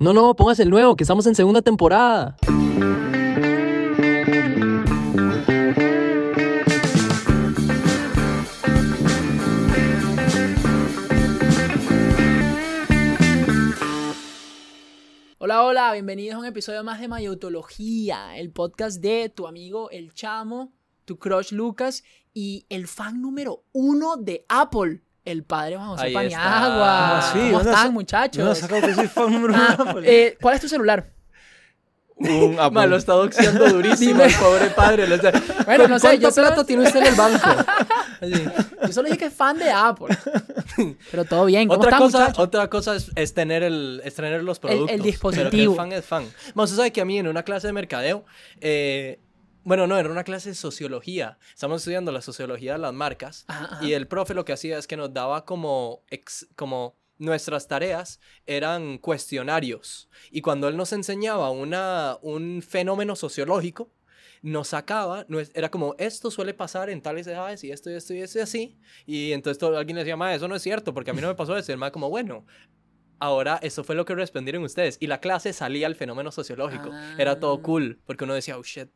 No, no, pongas el nuevo, que estamos en segunda temporada. Hola, hola, bienvenidos a un episodio más de Mayotología, el podcast de tu amigo El Chamo, tu crush Lucas y el fan número uno de Apple, el padre Juan José Ahí Paniagua. está. ¿Cómo así? ¿Cómo ¿Dónde están, muchachos? ¿Dónde has sacado que soy fan número uno Ah, de Apple? eh, ¿Cuál es tu celular? Un Apple. Ma, lo está doxeando durísimo el pobre padre. lo está- Bueno, ¿Cu- no sé, ¿Cuánta yo solo- plata tiene usted en el banco? Así. Yo solo dije que es fan de Apple. Pero todo bien, ¿cómo Otra están, cosa, otra cosa es, es tener el, es tener los El- el productos. dispositivo. Pero que el fan es fan. Ma, usted sabe que a mí en una clase de mercadeo, eh, bueno, no, era una clase de sociología. Estamos estudiando la sociología de las marcas. Ajá, ajá. Y el profe lo que hacía es que nos daba como, ex- como nuestras tareas eran cuestionarios. Y cuando él nos enseñaba una, un fenómeno sociológico, nos sacaba, era como, esto suele pasar en tales edades y esto y esto y esto y así. Y entonces todo, alguien decía, ma, eso no es cierto, porque a mí no me pasó eso. Y el ma como, bueno, ahora eso fue lo que respondieron ustedes. Y la clase salía al fenómeno sociológico. Era Ah. todo cool, porque uno decía, oh shit,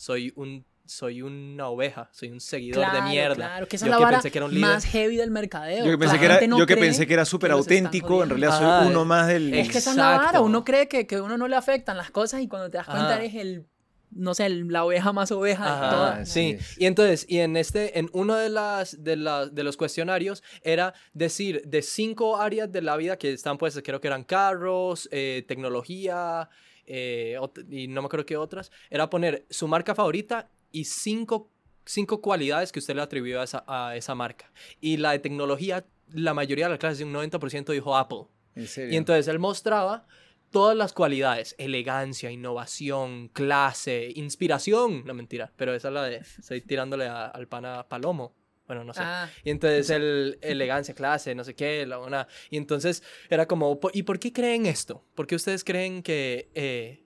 soy un... Soy una oveja, soy un seguidor de mierda. Claro, que esa Yo es la que vara pensé que era un líder. más heavy del mercadeo. Yo que pensé La que era, no yo que cree pensé que era súper auténtico, en realidad soy uno más del... Es que esa es la vara, uno cree que, que uno no le afectan las cosas y cuando te das cuenta Ajá. eres el, no sé, el- la oveja más oveja de todas. sí. Y entonces, y en este, en uno de las, de las, de los cuestionarios era decir de cinco áreas de la vida que están pues, creo que eran carros, eh, tecnología, eh, y no me acuerdo qué otras, era poner su marca favorita y cinco, cinco cualidades que usted le atribuyó a esa, a esa marca. Y la de tecnología, la mayoría de la clase, un 90% dijo Apple. En serio. Y entonces él mostraba todas las cualidades, elegancia, innovación, clase, inspiración, no mentira, pero esa es la de, estoy tirándole a- al pana Palomo, bueno, no sé. Ah, Y entonces el elegancia, clase, no sé qué, la una, y entonces era como, "Po- ¿y por qué creen esto? ¿Por qué ustedes creen que, eh,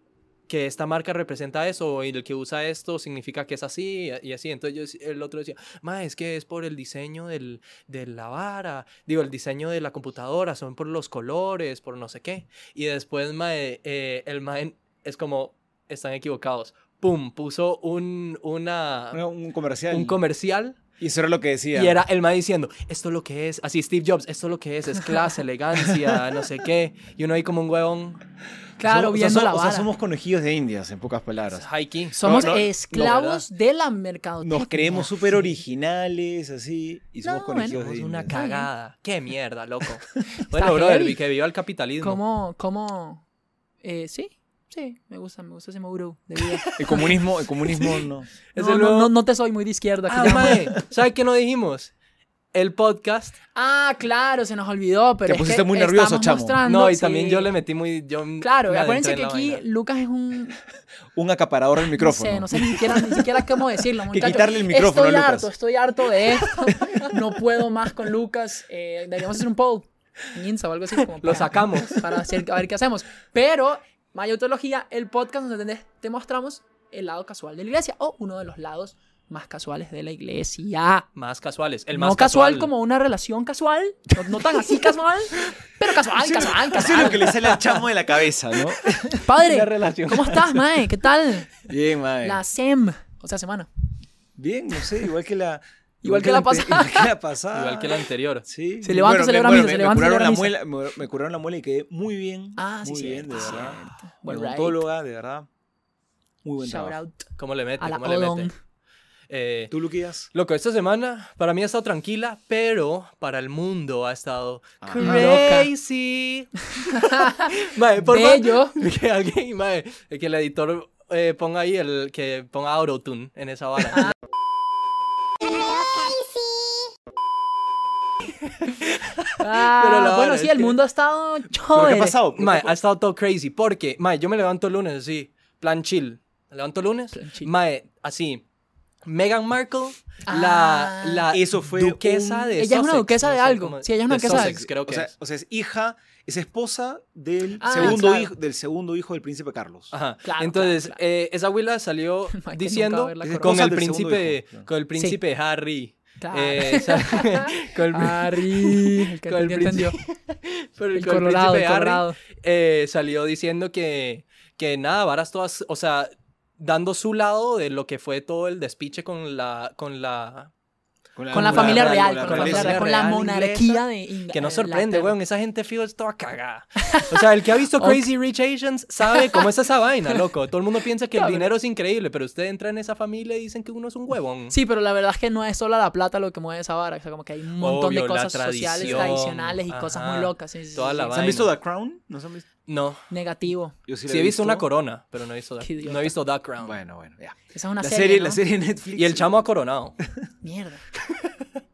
que esta marca representa eso y el que usa esto significa que es así y así? Entonces yo el otro decía, ma, es que es por el diseño del, de la vara, digo, el diseño de la computadora, son por los colores, por no sé qué. Y después, mae, eh, el mae es como, están equivocados. Pum, puso un, una, Una- un comercial. un comercial y eso era lo que decía. y era el mae diciendo, esto es lo que es, así Steve Jobs, esto es lo que es, es clase, elegancia, no sé qué. Y uno ahí como un huevón, claro, So- o sea, viendo o sea, somos conejillos de indias, en pocas palabras. hikey. Somos no, no, esclavos de la mercadotecnia. Nos creemos súper originales, así, y somos No, conejillos bueno, de Somos una indias. cagada. Qué mierda, loco. bueno, brother, que viva el capitalismo. ¿Cómo, cómo? Eh, sí, sí, me gusta, me gusta ese Mauro de vida. El comunismo, el comunismo no. Es no, el no, nuevo- no, no te soy muy de izquierda. que Ah, mae, ¿sabe qué no dijimos? El podcast. Ah, claro, se nos olvidó, pero Te es pusiste que muy nervioso, chamo. mostrando, No, y sí. también yo le metí muy... Yo Claro, me acuérdense que aquí vaina. Lucas es un Un acaparador del micrófono. No sé, no sé ni siquiera, ni siquiera cómo decirlo, muchachos. quitarle el micrófono a Estoy Lucas. harto, estoy harto de esto. No puedo más con Lucas. Eh, deberíamos hacer un poll en Insta o algo así. Como Lo para- sacamos. Para hacer, a ver qué hacemos. Pero, Mayotología, el podcast donde te, mostramos el lado casual de la iglesia o uno de los lados más casuales de la iglesia. Más casuales. El no más casual, como una relación casual, no, no tan así casual, pero casual, casual, Eso es casual. lo que le sale al chamo de la cabeza, ¿no? Padre. ¿cómo estás, Mae? ¿Qué tal? Bien, mae. La SEM, o sea, semana. Bien, no sé, igual que la... Igual que la ante- pasada. Igual que la pasada. Igual que el anterior. Sí. Se levanta, Bueno, celebra me- misa, bueno, se me- levanta, me curaron la celebra muela, me, me curaron la muela y quedé muy bien. Ah, sí, muy bien, cierto, de verdad. Well, right. odontóloga, de verdad. Muy buen Shout trabajo. out ¿Cómo le mete? a la ¿Cómo le mete? Eh, ¿Tú, Luquillas? Loco, esta semana para mí ha estado tranquila, pero para el mundo ha estado Ah. crazy. mae, por Bello. Que alguien, mae, que el editor eh, ponga ahí el que ponga autotune en esa vara. Ah, Pero la bueno, vara sí, es el que- mundo ha estado ¿Pero qué ha pasado? Mae, ha estado todo crazy. Porque, mae, yo me levanto el lunes así, plan chill. Me levanto el lunes, Plan chill. mae, así. Meghan Markle, Ah. la, la Eso fue duquesa un- de Ella es una Sussex, duquesa de sé algo. cómo- Sí, ella es una de duquesa de Sussex, algo. creo O que sea, es. o sea, es hija, es esposa del, Ah, segundo, claro. hijo, del segundo hijo del príncipe Carlos. Ajá. Claro, Entonces, claro, claro. eh, esa abuela salió Hay que nunca diciendo ver la Es corona. con el del segundo príncipe, hijo, con el príncipe Harry. Eh, con el, Harry, el que con entendió, pero El con el colorado, el Harry, colorado. eh, salió diciendo que, que nada, varas todas, o sea, dando su lado de lo que fue todo el despiche con la, con la, Con la familia real, con la familia real, con la real monarquía de Inglaterra. que no sorprende, weón, esa gente fijo es toda cagada. O sea, el que ha visto Crazy Rich Asians sabe cómo es esa vaina, loco. Todo el mundo piensa que el dinero es increíble, pero usted entra en esa familia y dicen que uno es un huevón. Sí, pero la verdad es que no es solo la plata lo que mueve esa vara. O sea, como que hay un montón Obvio, de cosas sociales, tradicionales y cosas muy locas. Sí, sí, toda sí, la sí. ¿Se han visto The Crown? ¿No se han visto? No, Negativo. Yo sí, he visto una corona, pero no he visto, no he visto The Crown. Bueno, bueno, ya. Esa es una La serie, serie, ¿no? la serie de Netflix. Y el chamo ha coronado. Mierda.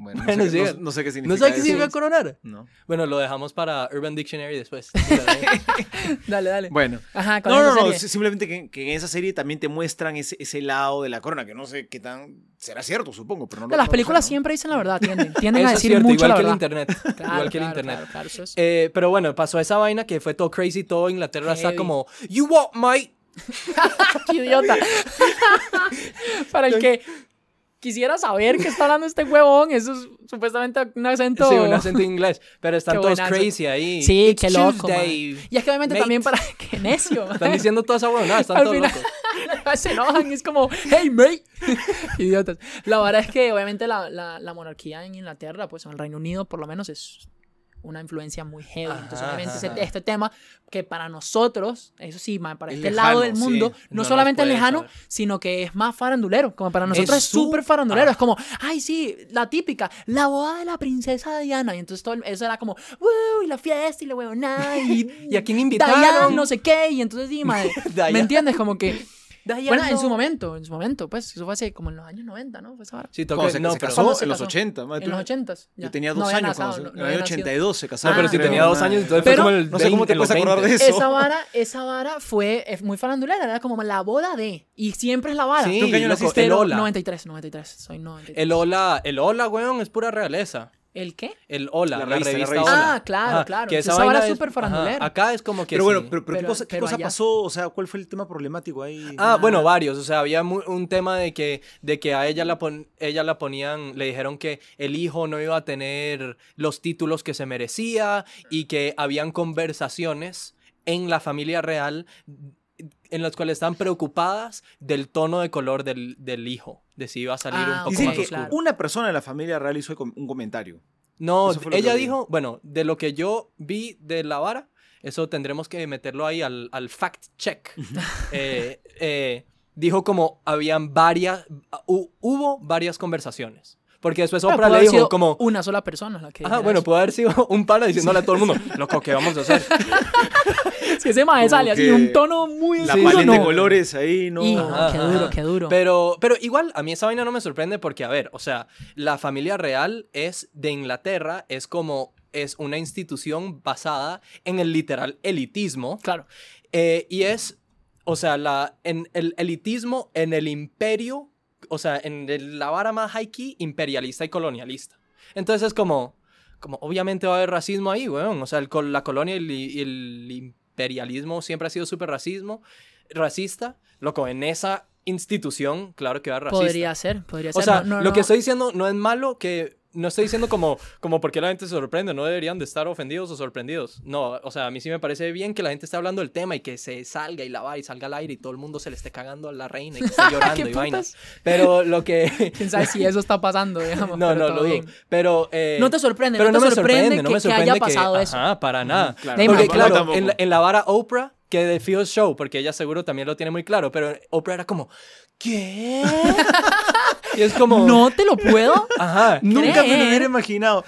Bueno, Bueno, no, sé, sí. no- no sé qué significa ¿No sabes qué eso. significa coronar? No. Bueno, lo dejamos para Urban Dictionary después. Dale, dale. Bueno. Ajá, No, no, no, simplemente que, que en esa serie también te muestran ese, ese lado de la corona, que no sé qué tan... Será cierto, supongo, pero no lo- Las películas sé, ¿no? siempre dicen la verdad, tienden, tienden a es decir cierto, mucho igual la que el internet. Claro, igual que el internet. Claro, claro, eso es- Eh, pero bueno, pasó esa vaina que fue todo crazy, todo Inglaterra está como, you what, mate? ¡Qué idiota! Para el que quisiera saber qué está hablando este huevón, eso es supuestamente un acento... Sí, un acento inglés, pero están Qué todos crazy ahí. Sí, It's qué loco. Y es que obviamente mate. también para... ¡Qué necio! Están diciendo toda esa huevonada, están Al todos final- locos. se enojan y es como, hey, mate. Idiotas. La verdad es que obviamente la, la, la monarquía en Inglaterra, pues en el Reino Unido por lo menos es una influencia muy heavy. Entonces Ajá, obviamente ajá. ese- este tema que para nosotros, eso sí, man, para Es este lejano, lado del sí. mundo, No no, nos solamente es lejano, saber. sino que es más farandulero. Como para nosotros es súper farandulero. ah. Es como, ay, sí, la típica, la boda de la princesa Diana. Y entonces todo el- eso era como, wow, y la fiesta y la huevona. Y, ¿Y a quién Diana, invitaron? no sé qué. Y entonces, sí, madre, Diana. ¿me entiendes? Como que... Bueno, en su momento, en su momento, pues, eso fue hace como en los años 90, ¿no? Fue esa vara. Sí, toca, se, no, se pero... casó ¿Cuándo se en los casó? 80. madre, En los 80 Yo tenía dos no años nacido, cuando no- se- no en el había año nacido. 82 se casó. No, pero si Ah, tenía dos años, entonces Pero- fue como el No sé cómo te 20, los puedes acordar de 20. eso. Esa vara, esa vara fue eh, muy farandulera, era como la boda de. Y siempre es la vara. Sí, ¿Tú qué año naciste? el hola. 93, 93, soy 93. El hola, el hola, weón, es pura realeza. ¿El qué? El hola, La la revista, revista, la revista. Hola. Ah, claro, Ajá, claro. Que esa esa vaina es súper farandulera. Acá es como que Pero bueno, sí. pero, pero ¿qué Pero- cosa, qué pero cosa allá- pasó? O sea, ¿cuál fue el tema problemático ahí? Ah, bueno, varios. O sea, había un tema de que, de que a ella la, pon- ella la ponían, le dijeron que el hijo no iba a tener los títulos que se merecía y que habían conversaciones en la familia real en las cuales estaban preocupadas del tono de color del, del hijo, de si iba a salir Ah, un poco más que oscuro. una persona de la familia real hizo un comentario. No, ella dijo, bueno, de lo que yo vi de la vara, eso tendremos que meterlo ahí al, al fact check. Eh, eh, dijo como habían varias, hu- hubo varias conversaciones. Porque después Oprah le haber dijo sido como, Una sola persona la que. dijera bueno, eso. puede haber sido un pana diciéndole a todo el mundo, loco, ¿qué vamos a hacer? Si ese mae sale así, un tono muy. La paleta de colores ahí, ¿no? Y- Ajá, qué ajá. duro, qué duro. Pero, pero igual, a mí esa vaina no me sorprende porque, a ver, o sea, la familia real es de Inglaterra, es como, es una institución basada en el literal elitismo. Claro. Eh, y es, o sea, la, en el elitismo en el imperio, o sea, en el- la vara más high key, imperialista y colonialista. Entonces es como, como obviamente va a haber racismo ahí, weón. O sea, el la colonia y el, y el imperialismo siempre ha sido súper racismo, racista. Loco, en esa institución, claro que va a haber racista. Podría ser, podría ser. O sea, No, no, lo que estoy diciendo no es malo que... No estoy diciendo como, como porque la gente se sorprende, no deberían de estar ofendidos o sorprendidos. No, o sea, a mí sí me parece bien que la gente esté hablando del tema y que se salga y la va y salga al aire y todo el mundo se le esté cagando a la reina y que esté llorando ¿Qué y vainas. Pero lo que... Quién sabe si eso está pasando, digamos. No, pero no, todo lo bien. Pero... eh, No te sorprende, pero no, no, te me sorprende, no que, me que sorprende haya pasado eso. Ajá, para nada. claro. Porque, no, claro, en la, en la vara Oprah, que de Field Show, porque ella seguro también lo tiene muy claro, pero Oprah era como, ¿qué? y es como... No te lo puedo. Ajá. Nunca me lo hubiera imaginado.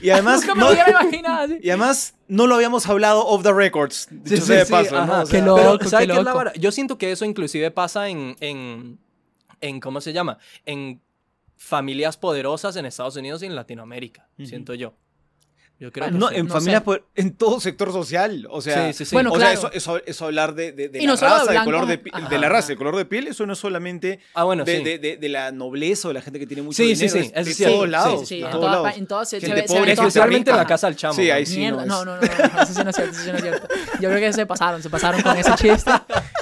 Y además, Nunca me no, lo hubiera imaginado. y además no lo habíamos hablado off the records. Dicho Sí, sea de sí, paso, ajá. ¿no? O Qué sea, loco. Pero, ¿sabe qué qué es la loco. vara? Yo siento que eso inclusive pasa en, en, en ¿cómo se llama? En familias poderosas en Estados Unidos y en Latinoamérica, siento yo. Yo creo Bueno, que no, sí. en no familias, sé. por- en todo sector social. O sea, Sí, sí, sí. Bueno, o claro. sea, eso, eso, eso hablar de, de, de la no raza, del color de, ajá, de la ajá. raza, el color de piel, eso no es solamente ah, bueno, de, sí. de, de, de la nobleza o de la gente que tiene mucho Sí, sí, dinero. sí, es de todos Sí, lados. Sí, en todos todas, en todas se, se pobre, Especialmente en la casa del chamo. Sí, ahí sí. Mierda, no, no, no, no, no, eso sí no es cierto, eso sí no es cierto. Yo creo que se pasaron, se pasaron con ese chiste.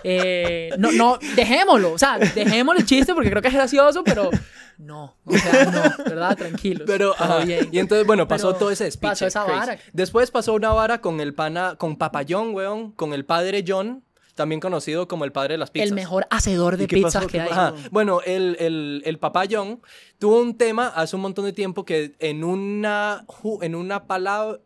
Eh, no, no, dejémoslo, o sea, dejémoslo el chiste porque creo que es gracioso, pero no. O sea, no, ¿verdad? Tranquilos. Pero, ajá, bien. y entonces, bueno, pasó Pero todo ese speech. pasó esa crazy. vara. Después pasó una vara con el pana, con Papa John, weón, con el padre John, también conocido como el padre de las pizzas. El mejor hacedor de ¿Y qué pizzas que ¿Qué hay. Ajá. Bueno, el, el, el papá John tuvo un tema hace un montón de tiempo que en una, en una palabra,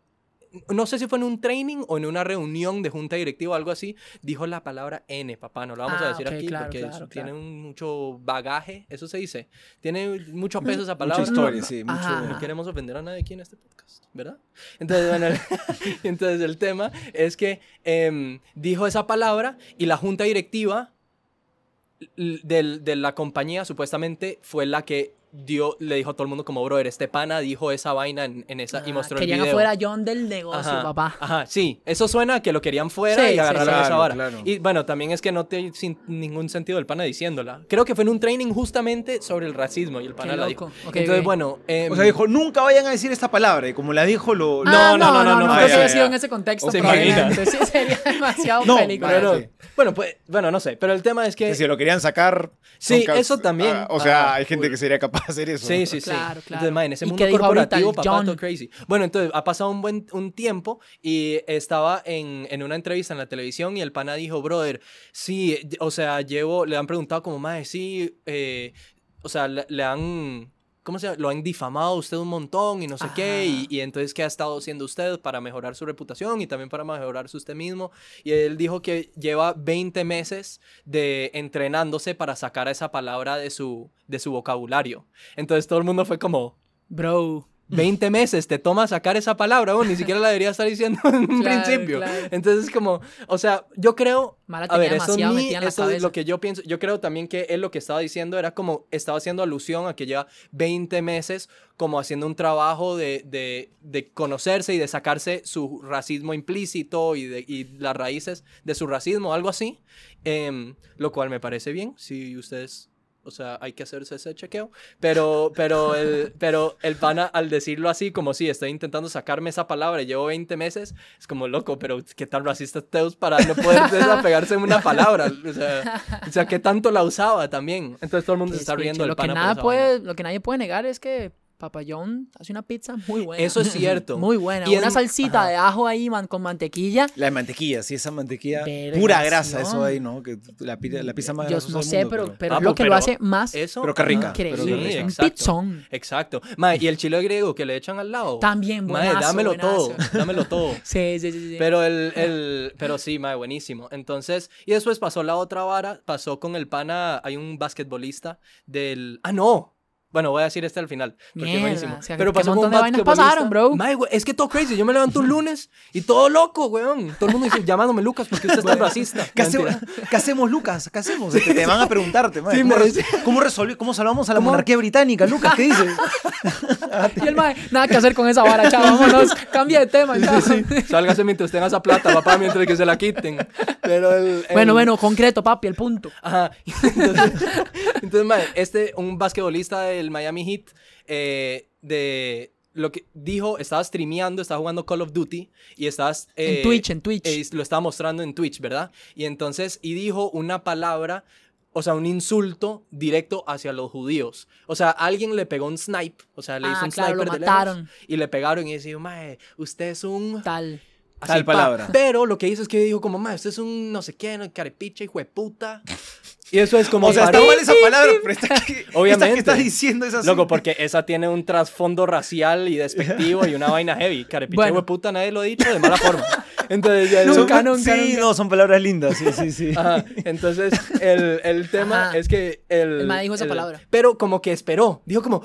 no sé si fue en un training o en una reunión de junta directiva o algo así, dijo la palabra N, papá, no lo vamos a Ah, decir aquí claro, porque claro, tiene claro. mucho bagaje, eso se dice, tiene mucho peso esa Mucha palabra. historia, sí. Mucho... No queremos ofender a nadie aquí en este podcast, ¿verdad? Entonces, bueno, el, entonces el tema es que em, dijo esa palabra y la junta directiva del- de la compañía supuestamente fue la que dio, le dijo a todo el mundo como, brother, este pana dijo esa vaina en, en esa y Ah, mostró el Querían video. afuera John del negocio, Ajá, papá. Ajá, sí, eso suena a que lo querían fuera Sí, y agarraron sí. esa vara. claro. Y bueno, también es que no tiene sin ningún sentido el pana diciéndola. Creo que fue en un training justamente sobre el racismo y el pana la dijo. Entonces, bueno, em, O sea, dijo, nunca vayan a decir esta palabra. Y como la dijo, lo... No, Ah, no, no, no, no, no, que haya ya. sido en ese contexto. ¿Se. Sí, sería demasiado No, película. Pero, bueno, pues, bueno, no sé, pero el tema es que... Que si lo querían sacar... Sí, eso también. Ah, o sea, Ah, hay gente que sería capaz hacer eso. Sí, sí, sí. Claro, claro. Entonces, ma, en ese ¿Y mundo corporativo, papá, John? todo crazy. Bueno, entonces ha pasado un buen un tiempo y estaba en, en una entrevista en la televisión y el pana dijo, brother, sí, o sea, llevo, le han preguntado como, más sí, eh, o sea, le, le han... ¿Cómo se llama? Lo han difamado usted un montón y no sé qué. Y entonces, ¿qué ha estado haciendo usted para mejorar su reputación y también para mejorarse usted mismo? Y él dijo que lleva 20 meses de entrenándose para sacar esa palabra de su, de su vocabulario. Entonces todo el mundo fue como, Bro. 20 meses te toma sacar esa palabra, bueno, ni siquiera la debería estar diciendo en un Claro, principio. claro. Entonces como, o sea, yo creo... Mala A ver, eso, la esto es lo que yo pienso. Yo creo también que él lo que estaba diciendo era como, estaba haciendo alusión a que lleva 20 meses como haciendo un trabajo de, de, de conocerse y de sacarse su racismo implícito y, de, y las raíces de su racismo, algo así. Em, lo cual me parece bien, si ustedes... O sea, hay que hacerse ese chequeo. Pero, pero, el, pero el pana, al decirlo así, como si estoy intentando sacarme esa palabra llevo 20 meses, es como loco, pero qué tan racista Teus para no poder desapegarse de una palabra. O sea, o sea, qué tanto la usaba también. Entonces todo el mundo se está riendo del lo que pana por nada puede. Lo que nadie puede negar es que Papa John hace una pizza muy buena. Eso es cierto. Muy buena. Y una salsita ajá. de ajo ahí man, con mantequilla. La de mantequilla, sí, esa mantequilla. Vergación. Pura grasa, eso ahí, ¿no? Que la, la pizza más Yo no sé, mundo, pero, pero Ah, es lo pues, que lo hace más Eso. Pero qué rica. increíble. pero qué Sí, un exacto. pizzón. Exacto. Mae, y el chile griego que le echan al lado. También Mae, buenazo, dámelo buenazo. todo. Dámelo todo. Sí, sí, sí. sí. Pero el, el, pero sí, mae, buenísimo. Entonces, y después pasó la otra vara, pasó con el pana, hay un basquetbolista del, ah, no. Bueno, voy a decir este al final, porque Mierda, es buenísimo. o sea, pero pasó con un montón de vainas pasaron, bro. Güey, es que todo crazy. Yo me levanto un lunes y todo loco, weón. Todo el mundo dice, llamándome Lucas porque usted es tan racista. ¿Qué, hace- qué hacemos, Lucas? ¿Qué hacemos? Te, te van a preguntarte, madre, Sí, ¿cómo, me ¿cómo, resolvi- ¿cómo salvamos a la ¿Cómo? monarquía británica, Lucas? ¿Qué dices? Y el mae, nada que hacer con esa vara, chavo. Vámonos, cambia de tema, chavo. Sálgase mientras tenga esa plata, papá, mientras que se la quiten. Pero el, el- Bueno, bueno, concreto, papi, el punto. Ajá. Entonces, entonces mae, este, un basquetbolista del Miami Heat, eh, de lo que dijo, estaba streameando, estaba jugando Call of Duty y estabas... En eh, Twitch, en Twitch. eh, lo estaba mostrando en Twitch, ¿verdad? Y entonces, y dijo una palabra, o sea, un insulto directo hacia los judíos. O sea, alguien le pegó un snipe, o sea, le hizo Ah, un claro, lo sniper de lejos, y le pegaron y decía, mae, usted es un... Tal. Tal palabra. Pero lo que hizo es que dijo como, mae, usted es un no sé qué, no, carepicha, hijo de puta. Y eso es como... O sea, está mal esa palabra, pero esta que, Obviamente. esta que estás diciendo es así. Loco, porque esa tiene un trasfondo racial y despectivo y una vaina heavy. Carepicha, Bueno. puta, nadie lo ha dicho de mala forma. Entonces, ya- Son- Nunca, nunca, Sí, nunca. no, son palabras lindas, sí, sí, sí. Ajá, Entonces, el, el tema Ajá. es que el... El dijo esa el- palabra. Pero como que esperó. Dijo como...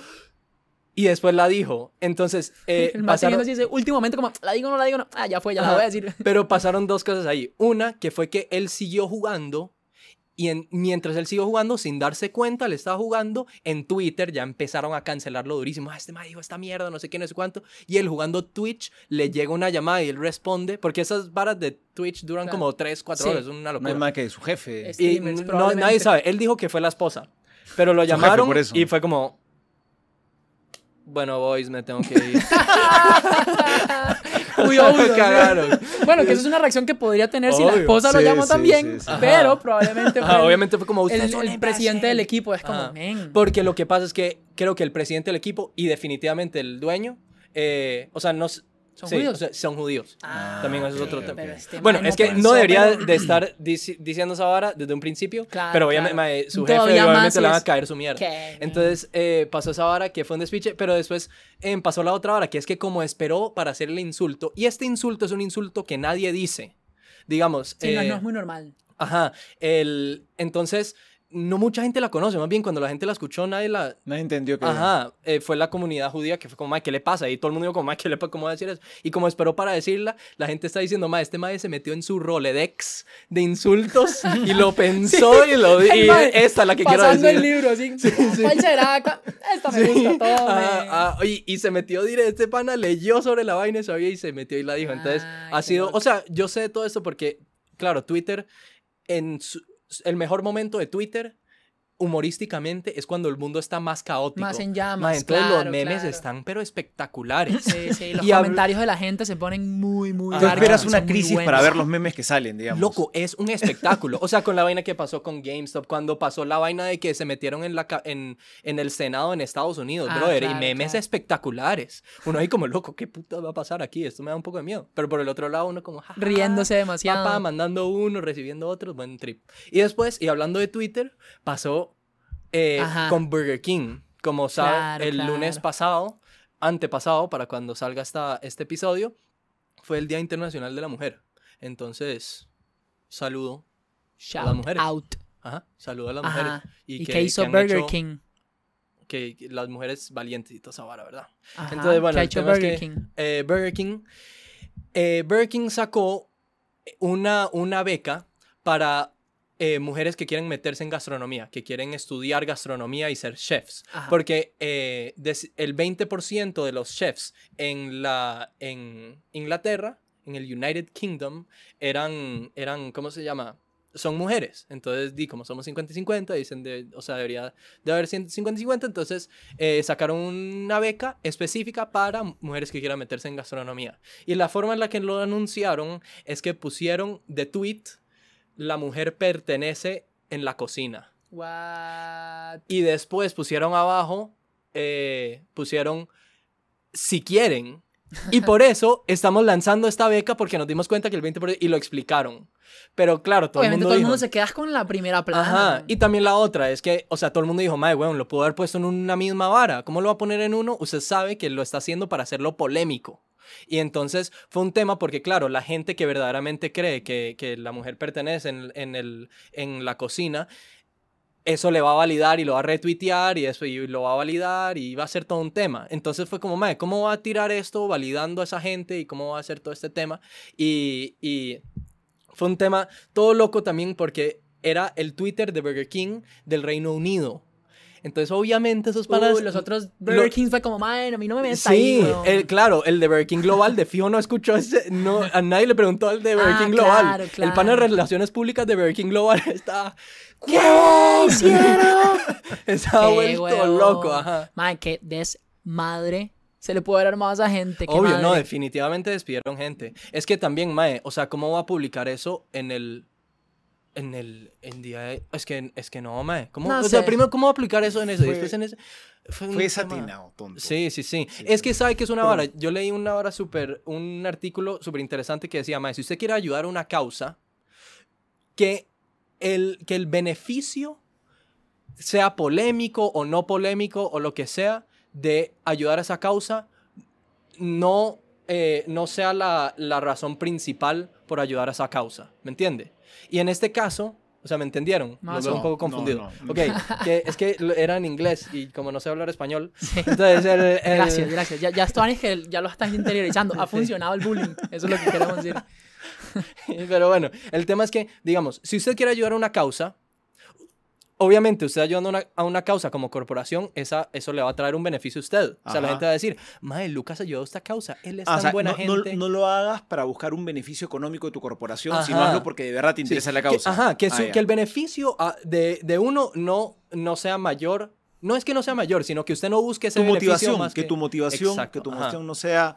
Y después la dijo. Entonces, eh, el pasaron- dice, últimamente como, la digo o no la digo, no. Ah, ya fue, ya la Ajá. voy a decir. Pero pasaron dos cosas ahí. Una, que fue que él siguió jugando y en- mientras él siguió jugando, sin darse cuenta, le estaba jugando, en Twitter ya empezaron a cancelarlo durísimo. Ah, este ma dijo esta mierda, no sé qué, no sé cuánto. Y él jugando Twitch, le llega una llamada y él responde, porque esas varas de Twitch duran Claro. como 3, 4 Sí. horas, es una No locura. es más que su jefe. Y no, nadie sabe. Él dijo que fue la esposa, pero lo llamaron y fue como... Bueno, boys, me tengo que ir. Muy obvio. Cagaron. Bueno, que eso es una reacción que podría tener si la esposa lo llamó sí, también, sí, sí. pero Ajá. probablemente fue obviamente fue como ustedes el, presidente del equipo. Es como, men. Porque lo que pasa es que creo que el presidente del equipo y definitivamente el dueño, eh, o sea, no ¿Son sí, judíos? son judíos. Ah, También eso es otro tema. este Bueno, es que no debería de estar dici- diciendo esa vara desde un principio, Claro, pero obviamente claro. su Todavía jefe más obviamente le van a caer su mierda. ¿Qué? Entonces eh, pasó esa vara que fue un despiche, pero después eh, pasó la otra vara, que es que como esperó para hacer el insulto, y este insulto es un insulto que nadie dice, digamos. Sí, no, eh, no es muy normal. Ajá, el, entonces no mucha gente la conoce, más bien cuando la gente la escuchó nadie la... Nadie entendió que. Ajá, eh, fue la comunidad judía que fue como, "Mae, ¿qué le pasa? Y todo el mundo dijo como, "Mae, ¿qué le pasa? ¿Cómo va a decir eso? Y como esperó para decirla, la gente está diciendo, ma, este mae se metió en su Rolodex de insultos y lo pensó y lo y mae esta es la que quiero Pasando decir. el libro así. ¿Cuál será? ¿Cuál- Esta me Sí. gusta todo. Ah, ah, y, y se metió directo, este pana leyó sobre la vaina y sabía y se metió y la dijo. Entonces, Ay, ha sido, loco. o sea, yo sé todo esto porque, claro, Twitter, en su- el mejor momento de Twitter, humorísticamente, es cuando el mundo está más caótico. Más en llamas, Ma, entonces los claro, memes claro. están, pero espectaculares. Sí, sí, los Y comentarios de la gente se ponen muy, muy. Tú esperas una crisis para ver los memes que salen, digamos. Loco, es un espectáculo. O sea, con la vaina que pasó con GameStop, cuando pasó la vaina de que se metieron en, la, en, en el Senado en Estados Unidos, Ah, brother, claro, y memes claro. espectaculares. Uno ahí como, loco, ¿qué puta va a pasar aquí? Esto me da un poco de miedo. Pero por el otro lado, uno como, jaja, Riéndose demasiado. Papá mandando uno, recibiendo otro, buen trip. Y después, y hablando de Twitter, pasó eh, con Burger King. Como sabe, Claro, el lunes pasado, antepasado, para cuando salga esta, este episodio, fue el Día Internacional de la Mujer. Entonces, saludo. Shout las mujeres. out. Ajá, saludo a las mujeres. Ajá. ¿Y, que- qué hizo que Burger hecho- King? Que, que las mujeres valientes y toda esa vara, ¿verdad? Ajá. Entonces, bueno, ¿Qué ha el hecho tema es Burger que- King? eh, Burger King. eh, Burger King sacó una, una beca para eh, mujeres que quieren meterse en gastronomía, que quieren estudiar gastronomía y ser chefs. Ajá. Porque eh, el 20% de los chefs en, la, en Inglaterra, en el United Kingdom, eran, eran, ¿cómo se llama? Son mujeres. Entonces, di, como somos 50 y 50, dicen, de, o sea, debería de haber 50 y 50. Entonces, eh, sacaron una beca específica para mujeres que quieran meterse en gastronomía. Y la forma en la que lo anunciaron es que pusieron de tweet, la mujer pertenece en la cocina. What? Y después pusieron abajo, eh, pusieron si quieren. Y por eso estamos lanzando esta beca porque nos dimos cuenta que el 20% y lo explicaron. Pero claro, todo Obviamente el mundo todo el dijo, mundo se queda con la primera plana. Ajá, y también la otra es que, o sea, todo el mundo dijo, madre, weón, lo pudo haber puesto en una misma vara. ¿Cómo lo va a poner en uno? Usted sabe que lo está haciendo para hacerlo polémico. Y entonces fue un tema porque, claro, la gente que verdaderamente cree que, que la mujer pertenece en, en el, en la cocina, eso le va a validar y lo va a retuitear y eso y lo va a validar y va a ser todo un tema. Entonces fue como, madre, ¿cómo va a tirar esto validando a esa gente y cómo va a hacer todo este tema? Y, y fue un tema todo loco también porque era el Twitter de Burger King del Reino Unido. Entonces, obviamente, esos panas. Uy, los otros Burger lo- King fue como, man, a mí no me metas Sí, ahí, weón". el, claro, el de Burger King Global de Fijo no escuchó ese. No, a nadie le preguntó al de Burger Ah, King Global. claro, El claro. panel de Relaciones Públicas de Burger King Global está. ¿Qué hicieron? Estaba vuelto loco, ajá. Man, qué desmadre se le puede haber armado a gente. Obvio, no, definitivamente despidieron gente. Es que también, Mae, o sea, ¿cómo va a publicar eso en el. En el. En día de- Es que, es que no, Mae. ¿Cómo, No o sea, primero, ¿cómo aplicar eso en eso? Fue- después en ese. Fue, satinado, tonto. Sí, sí, sí. Sí, es que sabe que es una vara. Yo leí una vara súper, un artículo súper interesante que decía, Mae, si usted quiere ayudar a una causa, que el, que el beneficio sea polémico o no polémico o lo que sea de ayudar a esa causa, no, eh, no sea la, la razón principal por ayudar a esa causa. ¿Me entiende? Y en este caso, o sea, ¿me entendieron? Más Lo veo un poco no, confundido. no. Ok, que es que era en inglés y como no sé hablar español, entonces el, el- Gracias, gracias. Ya, ya Stuani es que ya lo estás interiorizando. Ha funcionado el bullying. Eso es lo que queremos decir. Pero bueno, el tema es que, digamos, si usted quiere ayudar a una causa, obviamente usted ayudando a una, a una causa como corporación, esa, eso le va a traer un beneficio a usted. O sea, la gente va a decir, Mae, Lucas ayudó a esta causa, él es Ah, tan o sea, buena no, no- gente. no lo hagas para buscar un beneficio económico de tu corporación, sino Ajá. hazlo porque de verdad te Sí, interesa la que- causa. ajá, que, Ah, su- ya. que el beneficio ah, de, de uno no, no sea mayor. No es que no sea mayor, sino que usted no busque ese tu beneficio motivación, más que, tu motivación, Exacto, que tu motivación no sea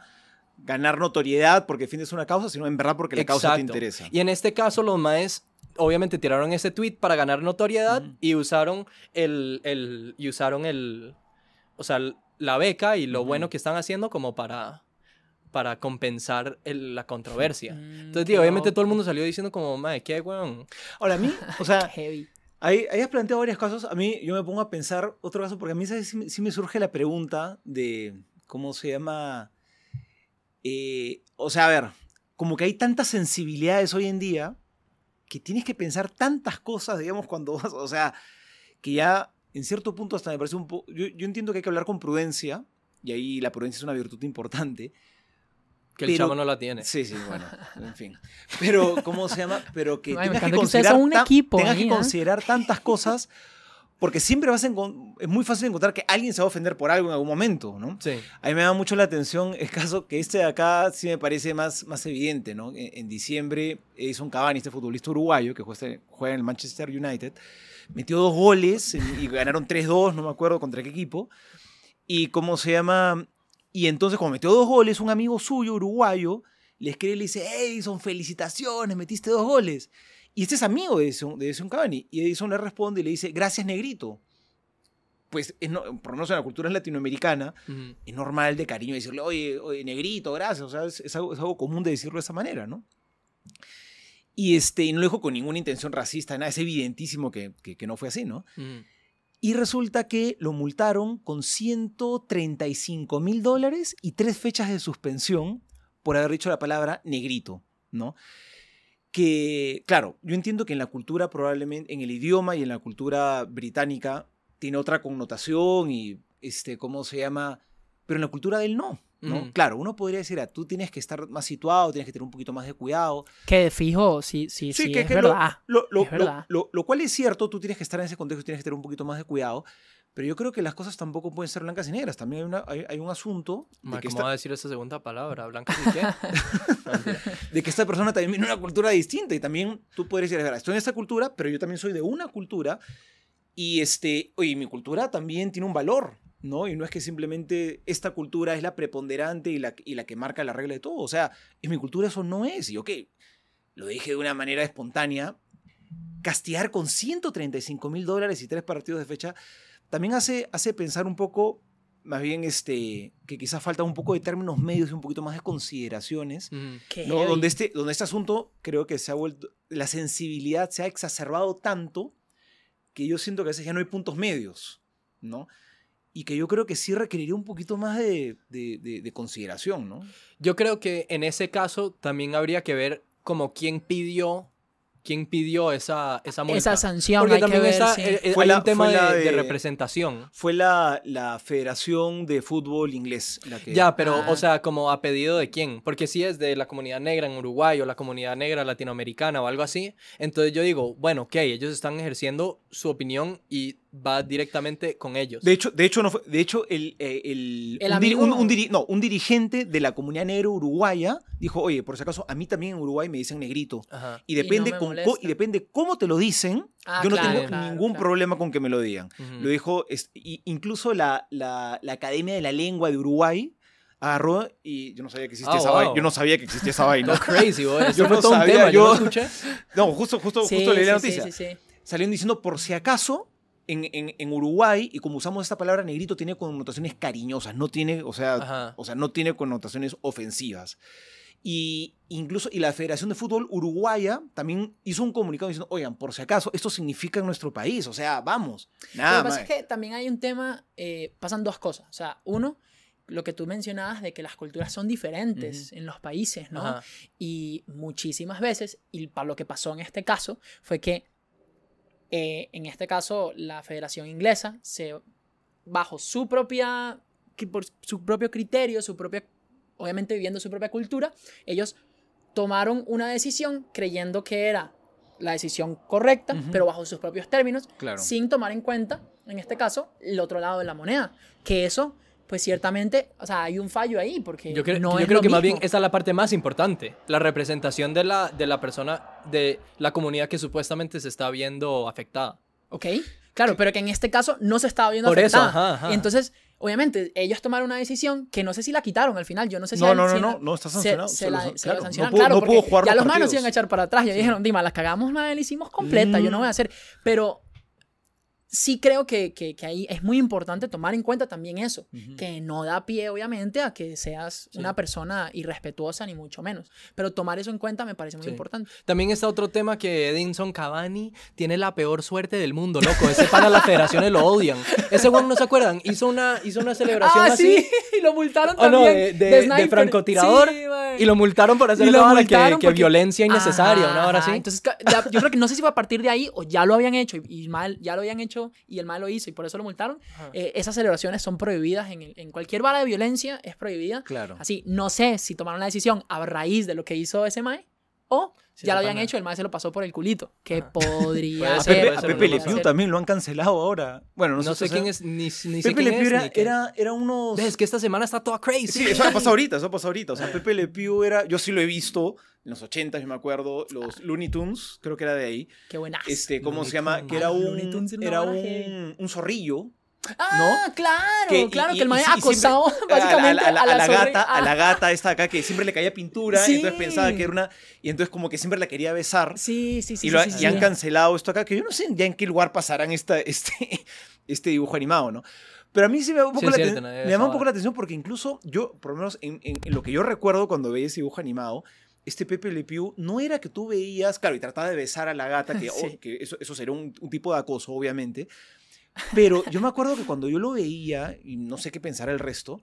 ganar notoriedad porque defiendes una causa, sino en verdad porque la causa te Exacto. interesa. Y en este caso, los maes obviamente tiraron ese tweet para ganar notoriedad y usaron el, el- y usaron el, o sea, la beca y lo bueno que están haciendo como para, para compensar el- la controversia. Mm, Entonces, tío, obviamente loco. todo el mundo salió diciendo como, mae, qué weón. Ahora, a mí, o sea, Heavy. Ahí, ahí has planteado varios casos. A mí, yo me pongo a pensar otro caso, porque a mí ¿sabes? Sí, me- sí me surge la pregunta de cómo se llama. Eh, o sea, a ver, como que hay tantas sensibilidades hoy en día que tienes que pensar tantas cosas, digamos, cuando vas. O sea, que ya en cierto punto hasta me parece un poco. Yo, yo entiendo que hay que hablar con prudencia, y ahí la prudencia es una virtud importante. Que el chavo no la tiene. Sí, sí, bueno, en fin. Pero, ¿cómo se llama? Pero que Ay, tengas que considerar, un equipo tengas que ¿eh? considerar tantas cosas, porque siempre vas a es muy fácil encontrar que alguien se va a ofender por algo en algún momento, ¿no? Sí. A mí me da mucho la atención el caso que este de acá sí me parece más, más evidente, ¿no? En, en diciembre, Edison Cavani, este futbolista uruguayo que juega, juega en el Manchester United, metió dos goles y ganaron 3-2, no me acuerdo contra qué equipo. Y cómo se llama... Y entonces, como metió dos goles, un amigo suyo, uruguayo, le escribe y le dice, Edison, felicitaciones, metiste dos goles. Y este es amigo de Edison, de Edison Cavani. Y Edison le responde y le dice, gracias, negrito. Pues, es no- por lo menos en la cultura latinoamericana, Ujú. es normal de cariño decirle, oye, oye negrito, gracias. O sea, es, es algo, es algo común de decirlo de esa manera, ¿no? Y, este, y no lo dijo con ninguna intención racista, nada, es evidentísimo que, que- que no fue así, ¿no? Y resulta que lo multaron con 135 mil dólares y tres fechas de suspensión por haber dicho la palabra negrito, ¿no? Que, claro, yo entiendo que en la cultura probablemente, en el idioma y en la cultura británica, tiene otra connotación y, este, ¿cómo se llama? Pero en la cultura del no, ¿no? Claro, uno podría decir, ah, tú tienes que estar más situado, tienes que tener un poquito más de cuidado, Que de fijo, sí, sí, sí, que- es que lo- verdad. lo, lo- Es verdad. lo- lo- lo cual es cierto, tú tienes que estar en ese contexto, tienes que tener un poquito más de cuidado, pero yo creo que las cosas tampoco pueden ser blancas y negras. También hay, una, hay, hay un asunto de que, ¿Cómo esta, va a decir esa segunda palabra? ¿Blanca y qué? De que esta persona también viene de una cultura distinta y también tú puedes decir, "Espera, estoy en esta cultura, pero yo también soy de una cultura y este, oye, mi cultura también tiene un valor. ¿no? Y no es que simplemente esta cultura es la preponderante y la, y la que marca la regla de todo. O sea, en mi cultura eso no es. Y ok, lo dije de una manera espontánea, castigar con 135 mil dólares y tres partidos de fecha, también hace, hace pensar un poco, más bien, este, que quizás falta un poco de términos medios y un poquito más de consideraciones. Qué ¿no? Donde, este, donde este asunto creo que se ha vuelto, la sensibilidad se ha exacerbado tanto que yo siento que a veces ya no hay puntos medios, ¿no? Y que yo creo que sí requeriría un poquito más de, de- de- de consideración, ¿no? Yo creo que en ese caso también habría que ver como quién pidió, quién pidió esa, esa multa. Esa sanción Porque hay que también ver, esa- sí. eh, eh, Fue hay la- un tema fue de, la de de- representación. Fue la, la Federación de Fútbol Inglés la que... Ya, pero, Ah. o sea, como a pedido de quién. Porque si es de la comunidad negra en Uruguay o la comunidad negra latinoamericana o algo así, entonces yo digo, bueno, ok, ellos están ejerciendo su opinión y va directamente con ellos. De hecho, de hecho, no fue, de hecho el, eh, el, El un, diri- un- un diri- no, un dirigente de la comunidad negra uruguaya dijo, oye, por si acaso, a mí también en Uruguay me dicen negrito. Ajá. Y depende, me con co- molesta. y depende cómo te lo dicen, Ah, yo no claro, tengo claro, ningún claro. problema con que me lo digan. Ujú. Lo dijo, es- y- incluso la, la, la Academia de la Lengua de Uruguay agarró y yo no sabía que existía Ah, esa wow. vaina. Yo no sabía que existía esa vaina. Crazy, boy. Yo no sabía, tema, yo, yo- no escuché. No, justo, justo, Sí, justo leí la sí, sí, noticia. sí, sí. Salieron diciendo, por si acaso, en, en- en Uruguay, y como usamos esta palabra negrito, tiene connotaciones cariñosas, no tiene, o sea, Ajá. o sea, no tiene connotaciones ofensivas. Y incluso, y la Federación de Fútbol Uruguaya también hizo un comunicado diciendo, oigan, por si acaso, esto significa en nuestro país, o sea, vamos. Lo Nada que pasa es que también hay un tema, eh, pasan dos cosas. O sea, uno, lo que tú mencionabas de que las culturas son diferentes en los países, ¿no? Ajá. Y muchísimas veces, y para lo que pasó en este caso, fue que eh, en este caso la Federación Inglesa se bajo su propia por su propio criterio, su propia obviamente viviendo su propia cultura, ellos tomaron una decisión creyendo que era la decisión correcta, Ujú. pero bajo sus propios términos, Claro. sin tomar en cuenta, en este caso, el otro lado de la moneda, que eso pues ciertamente, o sea, hay un fallo ahí porque Yo, cre- no yo es creo lo que más bien mismo. esa es la parte más importante, la representación de la, de la persona, de la comunidad que supuestamente se está viendo afectada. ¿Ok? Claro, pero que en este caso no se estaba viendo Por eso, afectada. ajá, ajá. Y entonces, obviamente, ellos tomaron una decisión que no sé si la quitaron al final. Yo no sé si. No, él- no, no, si no, la- no está se- sancionado. Se, se la, lo- se claro, la no sancionaron, pudo- claro, no porque pudo jugar ya los los manos iban a echar para atrás. Ya dijeron, Dima, las cagamos mal, hicimos completa, yo no voy a hacer. Pero sí creo que, que, que ahí es muy importante tomar en cuenta también eso, Ujú. que no da pie, obviamente, a que seas Sí. una persona irrespetuosa, ni mucho menos. Pero tomar eso en cuenta me parece muy Sí. importante. También está otro tema que Edinson Cavani tiene la peor suerte del mundo, loco. Ese para las federaciones lo odian. Ese weón, ¿no se acuerdan? Hizo una, hizo una celebración Ah, así. sí, y lo multaron Oh, no, también. de, de- de sniper. francotirador. Sí. Y lo multaron por hacer una hora que, multaron que porque- violencia innecesaria, una hora así. Entonces, ya- yo creo que no sé si fue a partir de ahí o ya lo habían hecho y, y mal, ya lo habían hecho y el mal lo hizo y por eso lo multaron. Eh, esas celebraciones son prohibidas en, el- en cualquier vara de violencia, es prohibida. Claro. Así, no sé si tomaron la decisión a raíz de lo que hizo ese Mae o Sí, ya lo habían pana. hecho, el Mae se lo pasó por el culito. Que Ajá. podría A ser, a ser, Pepe Le Pew sé. también lo han cancelado ahora. Bueno, no, No sé sea, quién es, ni, ni sé Pepe quién Le Pew es. era, era, era unos... Ves que esta semana está toda crazy. Sí, eso ha pasado ahorita, eso ha pasado ahorita. O sea, Pepe Le Pew era... Yo sí lo he visto en los 80, yo me acuerdo. Los Looney Tunes, creo que era de ahí. Qué buena. Este, ¿cómo Looney se llama? Tunes. Que era Ah, un, era un, un zorrillo. Ah, claro, que- claro, y- que el y Mae sí- y siempre- acosaba a- básicamente a, la, a la zorri- gata, a la Ah, gata esta acá que siempre le caía pintura, Sí. y entonces pensaba que era una y entonces como que siempre la quería besar. Sí, sí, sí. y, lo, sí, y sí, han sí. cancelado esto acá, que yo no sé ya en qué lugar pasarán esta, este, este dibujo animado, ¿no? Pero a mí sí me llama un poco, la, cierto, me llama un poco la atención porque incluso yo, por lo menos en, en- en lo que yo recuerdo cuando veía ese dibujo animado, este Pepe Le Pew no era que tú veías, claro, y trataba de besar a la gata, que, Sí. oh, que eso, eso sería un, un tipo de acoso, obviamente. Pero yo me acuerdo que cuando yo lo veía, y no sé qué pensar el resto,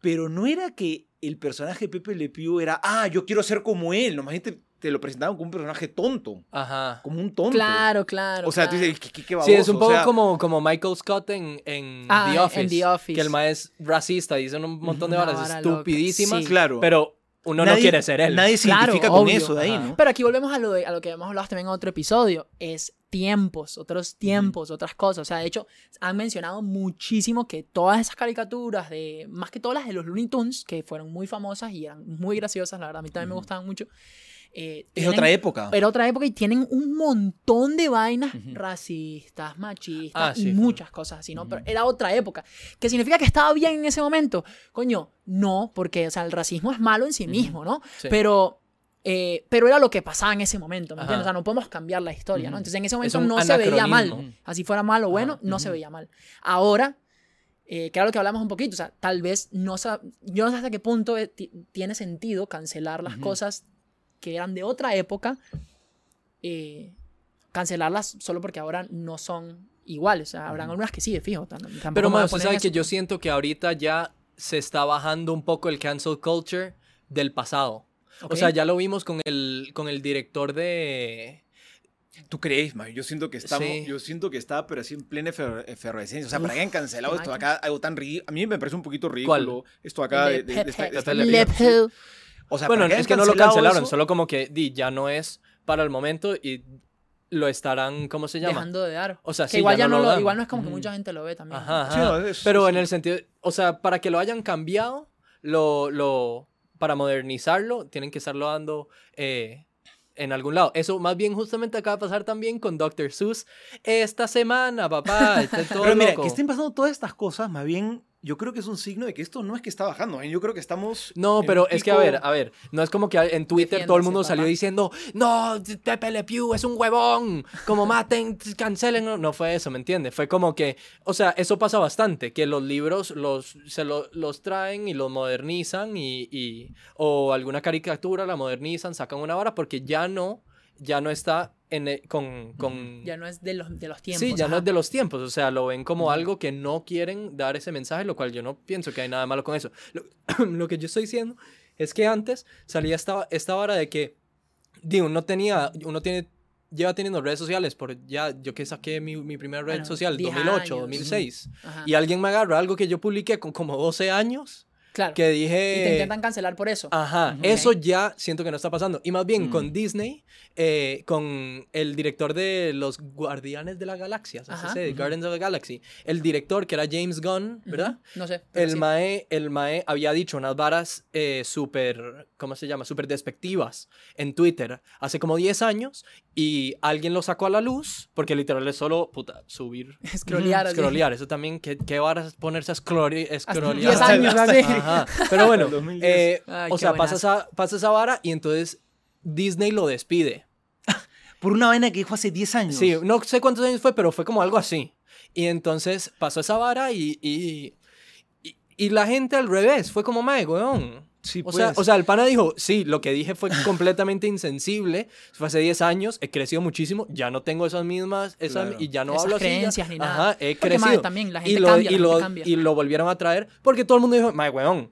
pero no era que el personaje de Pepe Le Pew era, ah, yo quiero ser como él, nomás te, te lo presentaban como un personaje tonto, Ajá. como un tonto. Claro, claro. O sea, tú claro. dices, ¿qué, qué, qué Sí, es baboso", un o poco sea, como, como Michael Scott en, en, Ah, The en Office, The Office. Que el mae es racista, dice un montón de varas estupidísimas. sí. Claro. Pero uno no Nadie- quiere ser él. Nadie se Claro, identifica con obvio. eso de ahí, Ajá. ¿no? Pero aquí volvemos a lo, de- a lo que hemos hablado también en otro episodio, es tiempos, otros tiempos, otras cosas. O sea, de hecho, han mencionado muchísimo que todas esas caricaturas, de más que todas las de los Looney Tunes, que fueron muy famosas y eran muy graciosas, la verdad, a mí también me Ujú. gustaban mucho. eh, Es otra época. Era otra época y tienen un montón de vainas Ujú. racistas, machistas Ah, y sí, full. muchas cosas así, ¿no? Ujú. Pero era otra época. ¿Qué significa que estaba bien en ese momento? Coño, no, porque, o sea, el racismo es malo en sí mismo, ¿no? Sí. Pero, eh, pero era lo que pasaba en ese momento, ¿me Ajá. entiendes? O sea, no podemos cambiar la historia, ¿no? Entonces, en ese Es momento un no se veía mal. Así fuera malo o bueno, Ajá. no se veía mal. Ahora, eh, que era lo que hablamos un poquito, o sea, tal vez no sa- yo no sé hasta qué punto ti- tiene sentido cancelar las cosas que eran de otra época, eh, cancelarlas solo porque ahora no son iguales. O sea, habrán algunas que sí, de fijo. Pero más, ¿sabes que yo siento que ahorita ya se está bajando un poco el cancel culture del pasado? O Ok. sea, ya lo vimos con el, con el director de... ¿Tú crees, man? Yo siento que estamos, Sí. yo siento que está, pero así en plena efer- efervescencia. O sea, para que hayan cancelado esto acá, algo tan ridículo. A mí me parece un poquito ¿Cuál? ridículo esto acá de, de- de esta- de esta Sí. O sea, bueno, es que no lo cancelaron, eso- solo como que di, ya no es para el momento y lo estarán, ¿cómo se llama? dejando de dar. O sea, que sí, igual ya ya no no lo dan. igual no es como que mucha gente lo ve también. Ajá, Sí, ajá. no, es- Pero en el sentido, o sea, para que lo hayan cambiado, lo, lo, para modernizarlo, tienen que estarlo dando eh, en algún lado. Eso más bien justamente acaba de pasar también con Dr. Seuss esta semana, papá. Está todo Pero mira, loco. que estén pasando todas estas cosas, más bien, yo creo que es un signo de que esto no es que está bajando. ¿eh? Yo creo que estamos. No, pero es que a ver, a ver, no es como que en Twitter todo el mundo salió diciendo, no, Pepe Le Pew es un huevón, como maten, cancelen, no, no fue eso, ¿me entiendes? Fue como que, o sea, eso pasa bastante, que los libros los, se lo- los traen y los modernizan y, y- o alguna caricatura la modernizan, sacan una vara porque ya no, ya no está en, e- con, con Ya no es de los, de los tiempos. Sí, ya no ajá. es de los tiempos, o sea, lo ven como algo que no quieren dar ese mensaje, lo cual yo no pienso que hay nada malo con eso. Lo, lo que yo estoy diciendo es que antes salía esta, esta vara de que, digo, uno tenía, uno tiene, lleva teniendo redes sociales por ya, yo que saqué mi, mi primera red Bueno, social, 10 2008, años. 2006, Ajá. y alguien me agarra algo que yo publiqué con como 12 años, Claro. que y dije... te intentan cancelar por eso. Ajá, eso ya siento que no está pasando. Y más bien Mm. con Disney, eh, con el director de Los Guardianes de la Galaxia, así Ajá. se dice. Guardians of the Galaxy, el director que era James Gunn, ¿verdad? No sé. El sí. Mae, el Mae había dicho unas varas eh, súper, ¿cómo se llama? Súper despectivas en Twitter hace como 10 años y alguien lo sacó a la luz porque literal es solo, puta, subir. Scrollear. Scrollear, eso también, ¿qué, qué varas ponerse a scrollear? 10 años así. Ajá, Pero bueno, El 2010. eh, Ay, o sea, pasa esa, pasa esa vara y entonces Disney lo despide. Por una vaina que dijo hace 10 años. Sí, no sé cuántos años fue, pero fue como algo así. Y entonces pasó esa vara y, y, y, y la gente al revés, fue como, mae, weón. Sí, O sea, pues. o sea, el pana dijo, sí, lo que dije fue completamente insensible, fue hace 10 años, he crecido muchísimo, ya no tengo esas mismas, esas, Claro. y ya no Esas hablo así. ya. creencias ni nada. Ajá, he Porque, crecido. también la y gente lo, cambia, y la lo, gente cambia. y lo volvieron a traer porque todo el mundo dijo, mae, weón,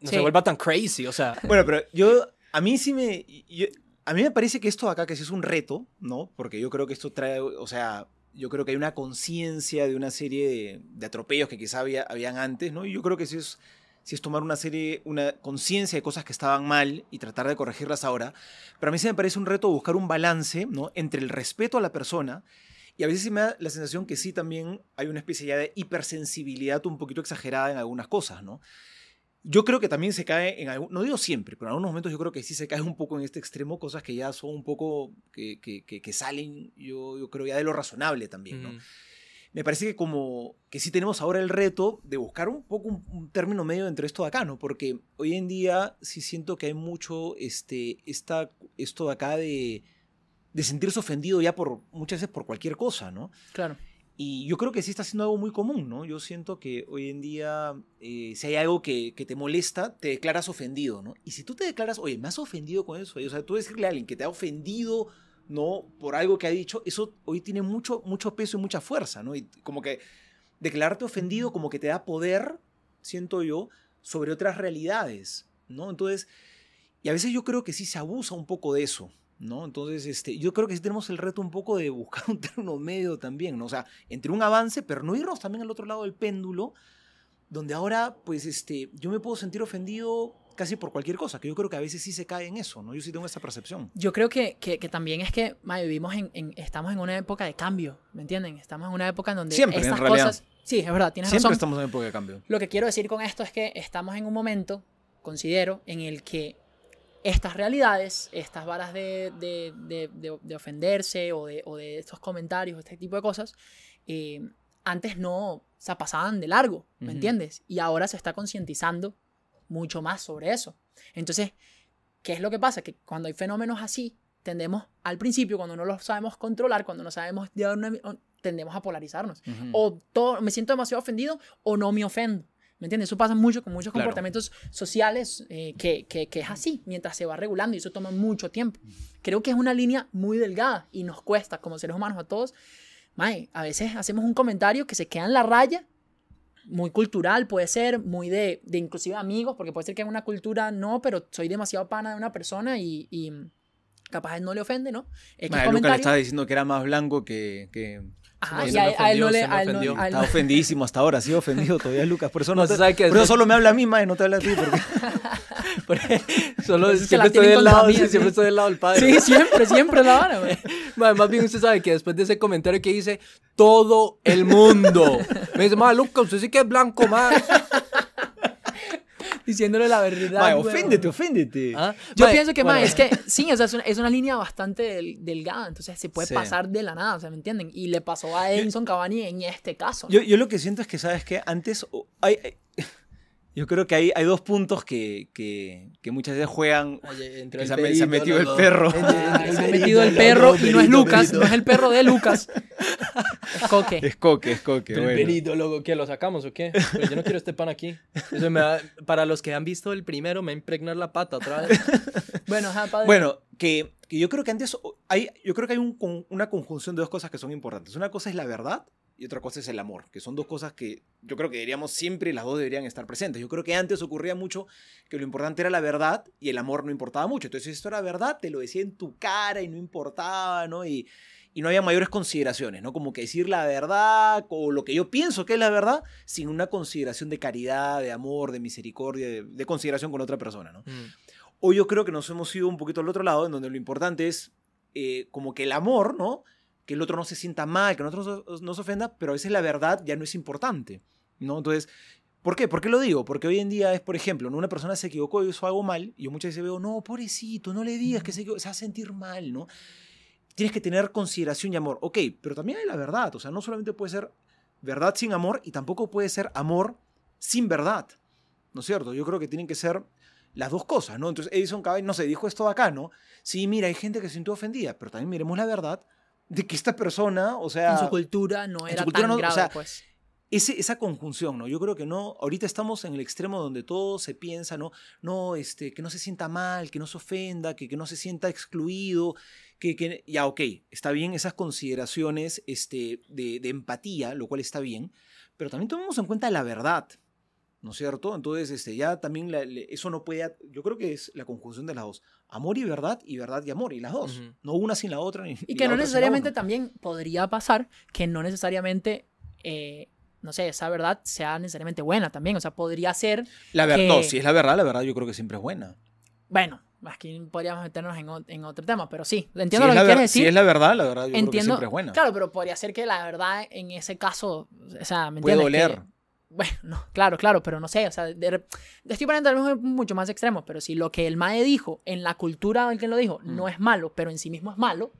no Sí. se vuelva tan crazy, o sea. Bueno, pero yo, a mí sí me, yo- a mí me parece que esto acá, que sí es un reto, ¿no? Porque yo creo que esto trae, o sea, yo creo que hay una conciencia de una serie de, de atropellos que quizá había, habían antes, ¿no? Y yo creo que sí es, sí es tomar una serie, una conciencia de cosas que estaban mal y tratar de corregirlas ahora. Pero a mí sí me parece un reto buscar un balance, ¿no? Entre el respeto a la persona y a veces me da la sensación que sí también hay una especie ya de hipersensibilidad un poquito exagerada en algunas cosas, ¿no? Yo creo que también se cae en algún, no digo siempre, pero en algunos momentos yo creo que sí se cae un poco en este extremo, cosas que ya son un poco, que, que, salen, yo, yo creo ya de lo razonable también, ¿no? Me parece que como que sí tenemos ahora el reto de buscar un poco un, un término medio entre esto de acá, ¿no? Porque hoy en día sí siento que hay mucho este, esta, esto de acá de, de sentirse ofendido ya por muchas veces por cualquier cosa, ¿no? Claro. Y yo creo que sí está siendo algo muy común, ¿no? Yo siento que hoy en día, eh, si hay algo que, que te molesta, te declaras ofendido, ¿no? Y si tú te declaras, oye, me has ofendido con eso, o sea, tú decirle a alguien que te ha ofendido, ¿no? Por algo que ha dicho, eso hoy tiene mucho, mucho peso y mucha fuerza, ¿no? Y como que declararte ofendido como que te da poder, siento yo, sobre otras realidades, ¿no? Entonces, y a veces yo creo que sí se abusa un poco de eso, ¿no? Entonces, este, yo creo que sí tenemos el reto un poco de buscar un término medio también, ¿no? O sea, entre un avance, pero no irnos también al otro lado del péndulo, donde ahora, pues, este, yo me puedo sentir ofendido casi por cualquier cosa, que yo creo que a veces sí se cae en eso, ¿no? Yo sí tengo esa percepción. Yo creo que, que, que también es que mae, vivimos en, en- estamos en una época de cambio, ¿me entienden? Estamos en una época en donde Siempre, en estas realidad. cosas... Sí, es verdad, tienes Siempre razón. estamos en época de cambio. Lo que quiero decir con esto es que estamos en un momento, considero, en el que estas realidades, estas varas de, de, de- de- de ofenderse o de, o de estos comentarios, este tipo de cosas, eh, antes no, o sea, pasaban de largo, ¿me Ujú. entiendes? Y ahora se está concientizando mucho más sobre eso. Entonces, ¿qué es lo que pasa? Que cuando hay fenómenos así, tendemos, al principio, cuando no los sabemos controlar, cuando no sabemos, llevar una- tendemos a polarizarnos o todo, me siento demasiado ofendido o no me ofendo. ¿Me entiendes? Eso pasa mucho con muchos Claro. comportamientos sociales eh, que, que, que es así, mientras se va regulando y eso toma mucho tiempo. Creo que es una línea muy delgada y nos cuesta como seres humanos a todos. Mae, a veces hacemos un comentario que se queda en la raya, muy cultural puede ser, muy de, de inclusive amigos, porque puede ser que en una cultura no, pero soy demasiado pana de una persona y, y capaz él no le ofende, ¿no? X Madre, Luca le estaba diciendo que era más blanco que... que... Ajá, No, y a, me a él no ofendió, le... a él no- a él Está no- ofendidísimo hasta ahora, sigue ofendido todavía Lucas. Por eso, no No, te- se sabe que por eso solo me habla a mí, mae, no te habla a ti. Porque... Solo es siempre estoy del lado, mí, sí, así. siempre estoy del lado del padre. Sí, siempre, siempre la vara, güey. Mae, más bien usted sabe que después de ese comentario que hice, todo el mundo me dice, mae, Lucas, usted sí que es blanco, mae. Diciéndole la verdad. Mae, oféndete, oféndete. Ah, Yo mae, pienso que, bueno, mae, es que sí, o sea, es una, es una línea bastante del- delgada, entonces se puede Sí. pasar de la nada, o sea, ¿me entienden? Y le pasó a Edinson Cavani en este caso. ¿no? Yo, yo lo que siento es que, ¿sabes qué? Antes hay- yo creo que hay, hay dos puntos que, que, que muchas veces juegan. Oye, entró que el se ha- se ha perito, metido el loco. perro. Se ha perito, metido el loco, perro y no es perito, Lucas, perito. no es el perro de Lucas. Es Coque. Es coque, es coque. El bueno. perito, loco, ¿qué? ¿Lo sacamos o qué? Pero yo no quiero este pan aquí. Eso me da- para los que han visto el primero, me va a impregnar la pata otra vez. Bueno, ajá, padre. Bueno, que, que yo creo que antes hay, yo creo que hay un una conjunción de dos cosas que son importantes. Una cosa es la verdad y otra cosa es el amor, que son dos cosas que yo creo que deberíamos siempre, las dos deberían estar presentes. Yo creo que antes ocurría mucho que lo importante era la verdad y el amor no importaba mucho. Entonces, si esto era verdad, te lo decía en tu cara y no importaba, ¿no? Y, y no haya mayores consideraciones, ¿no? Como que decir la verdad o lo que yo pienso que es la verdad sin una consideración de caridad, de amor, de misericordia, de, de consideración con otra persona, ¿no? Mm. Hoy yo creo que nos hemos ido un poquito al otro lado, en donde lo importante es eh, como que el amor, ¿no? Que el otro no se sienta mal, que el otro no, no se ofenda, pero a veces la verdad ya no es importante, ¿no? Entonces, ¿por qué? ¿Por qué lo digo? Porque hoy en día es, por ejemplo, una persona se equivocó y hizo algo mal, y yo muchas veces veo, no, pobrecito, no le digas que se, se va a sentir mal, ¿no? Tienes que tener consideración y amor. Ok, pero también hay la verdad, o sea, no solamente puede ser verdad sin amor, y tampoco puede ser amor sin verdad, ¿no es cierto? Yo creo que tienen que ser las dos cosas, ¿no? Entonces Edison Cavell, no sé, dijo esto de acá, ¿no? Sí, mira, hay gente que se sintió ofendida, pero también miremos la verdad de que esta persona, o sea... en su cultura no era cultura tan no- o grave, sea, pues. ese- esa conjunción, ¿no? Yo creo que no, ahorita estamos en el extremo donde todo se piensa, ¿no? No, este, que no se sienta mal, que no se ofenda, que, que no se sienta excluido, que, que ya, ok, está bien esas consideraciones este, de, de empatía, lo cual está bien, pero también tomemos en cuenta la verdad, ¿no es cierto? Entonces, este, ya también la- le- eso no puede, yo creo que es la conjunción de las dos, amor y verdad, y verdad y amor, y las dos, no una sin la otra. Ni, Y que no necesariamente también podría pasar que no necesariamente, eh, no sé, esa verdad sea necesariamente buena también. O sea, podría ser, La verdad, que- no, si es la verdad, la verdad yo creo que siempre es buena. bueno, aquí podríamos meternos en, en otro tema, pero sí, Si entiendo es, lo la que quieres si decir. es la verdad, la verdad yo creo que entiendo, siempre es buena. claro, pero podría ser que la verdad en ese caso, o sea, ¿me Puede entiendes? doler. Que- bueno, no, claro, claro, pero no sé, o sea, de estoy poniendo algo mucho más extremo, pero si lo que el Mae dijo en la cultura del que lo dijo Mm. no es malo, pero en sí mismo es malo,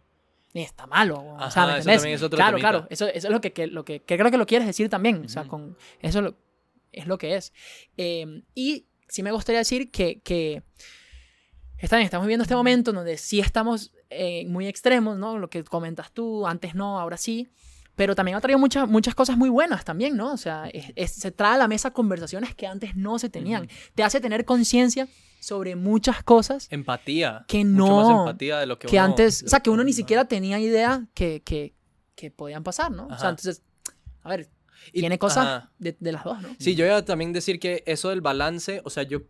está malo, o sea, Ajá, ¿me eso también es otro claro, temita. claro, eso, eso es lo que, que- lo que, que creo que lo quieres decir también, o sea, con eso lo- es lo que es. Eh, y sí me gustaría decir que, que está bien, estamos viviendo este momento en donde sí estamos eh, muy extremos, ¿no? Lo que comentas tú, antes no, ahora sí. Pero también ha traído muchas, muchas cosas muy buenas también, ¿no? O sea, es- es- se trae a la mesa conversaciones que antes no se tenían. Te hace tener conciencia sobre muchas cosas Empatía. Que Mucho no- más empatía de lo que que uno- antes, o sea, que uno ni Ajá. siquiera tenía idea que, que, que podían pasar, ¿no? O sea, Ajá. entonces, a ver, Y- tiene cosas ajá. de, de las dos, ¿no? Sí, yo iba a también decir que eso del balance, o sea, yo,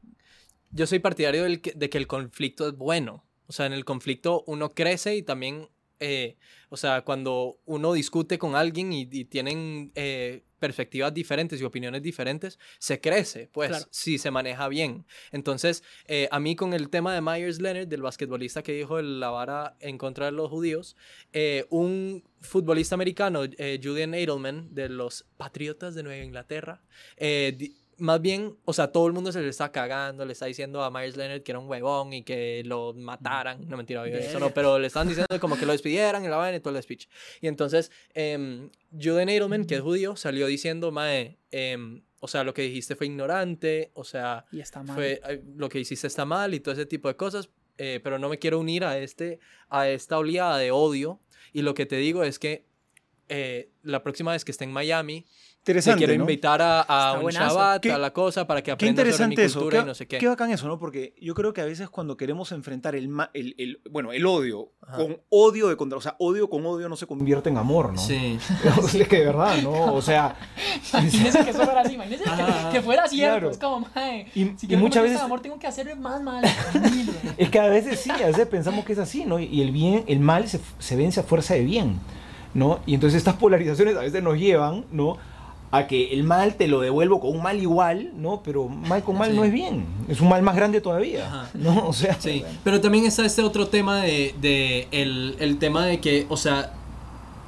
yo soy partidario del que- de que el conflicto es bueno. O sea, en el conflicto uno crece y también, eh, o sea, cuando uno discute con alguien y, y tienen eh, perspectivas diferentes y opiniones diferentes, se crece, pues, Claro. si se maneja bien. Entonces, eh, a mí con el tema de Myers Leonard, del basquetbolista que dijo el- la vara en contra de los judíos, eh, un futbolista americano, Julian Edelman, de los Patriotas de Nueva Inglaterra, di- más bien, o sea, todo el mundo se le está cagando, le está diciendo a Myers Leonard que era un huevón y que lo mataran. No, mentira, eso no, pero le están diciendo como que lo despidieran y la vaina y todo el speech. Y entonces, eh, Julian Edelman, que es judío, salió diciendo, mae, em, o sea, lo que dijiste fue ignorante, o sea, Y está mal. fue, eh, lo que hiciste está mal y todo ese tipo de cosas, eh, pero no me quiero unir a, este, a esta oleada de odio. Y lo que te digo es que eh, la próxima vez que esté en Miami, te Interesante, quiero ¿no? invitar a, a un buenazo. Shabbat, Qué- a la cosa, para que Qué aprendas sobre mi interesante eso. cultura Qué, y no sé qué. qué bacán eso, ¿no? Porque yo creo que a veces cuando queremos enfrentar el, ma- el, el- bueno, el odio Ajá. con odio de contra, o sea, odio con odio no se convierte en amor, ¿no? Sí. Es que de verdad, ¿no? O sea, Imagínense que eso fuera así, imagínense que, Ajá. que fuera cierto. Claro. Es como, mae, y, si y quiero muchas veces amor, tengo que hacer más mal. Es que a veces sí, a veces pensamos que es así, ¿no? Y el bien, el mal se, se vence a fuerza de bien, ¿no? Y entonces estas polarizaciones a veces nos llevan, ¿no? A que el mal te lo devuelvo con un mal igual, ¿no? Pero mal con mal Sí. no es bien. Es un mal más grande todavía, Ajá. ¿no? O sea, Sí, pero también está este otro tema de, de el, el tema de que, o sea,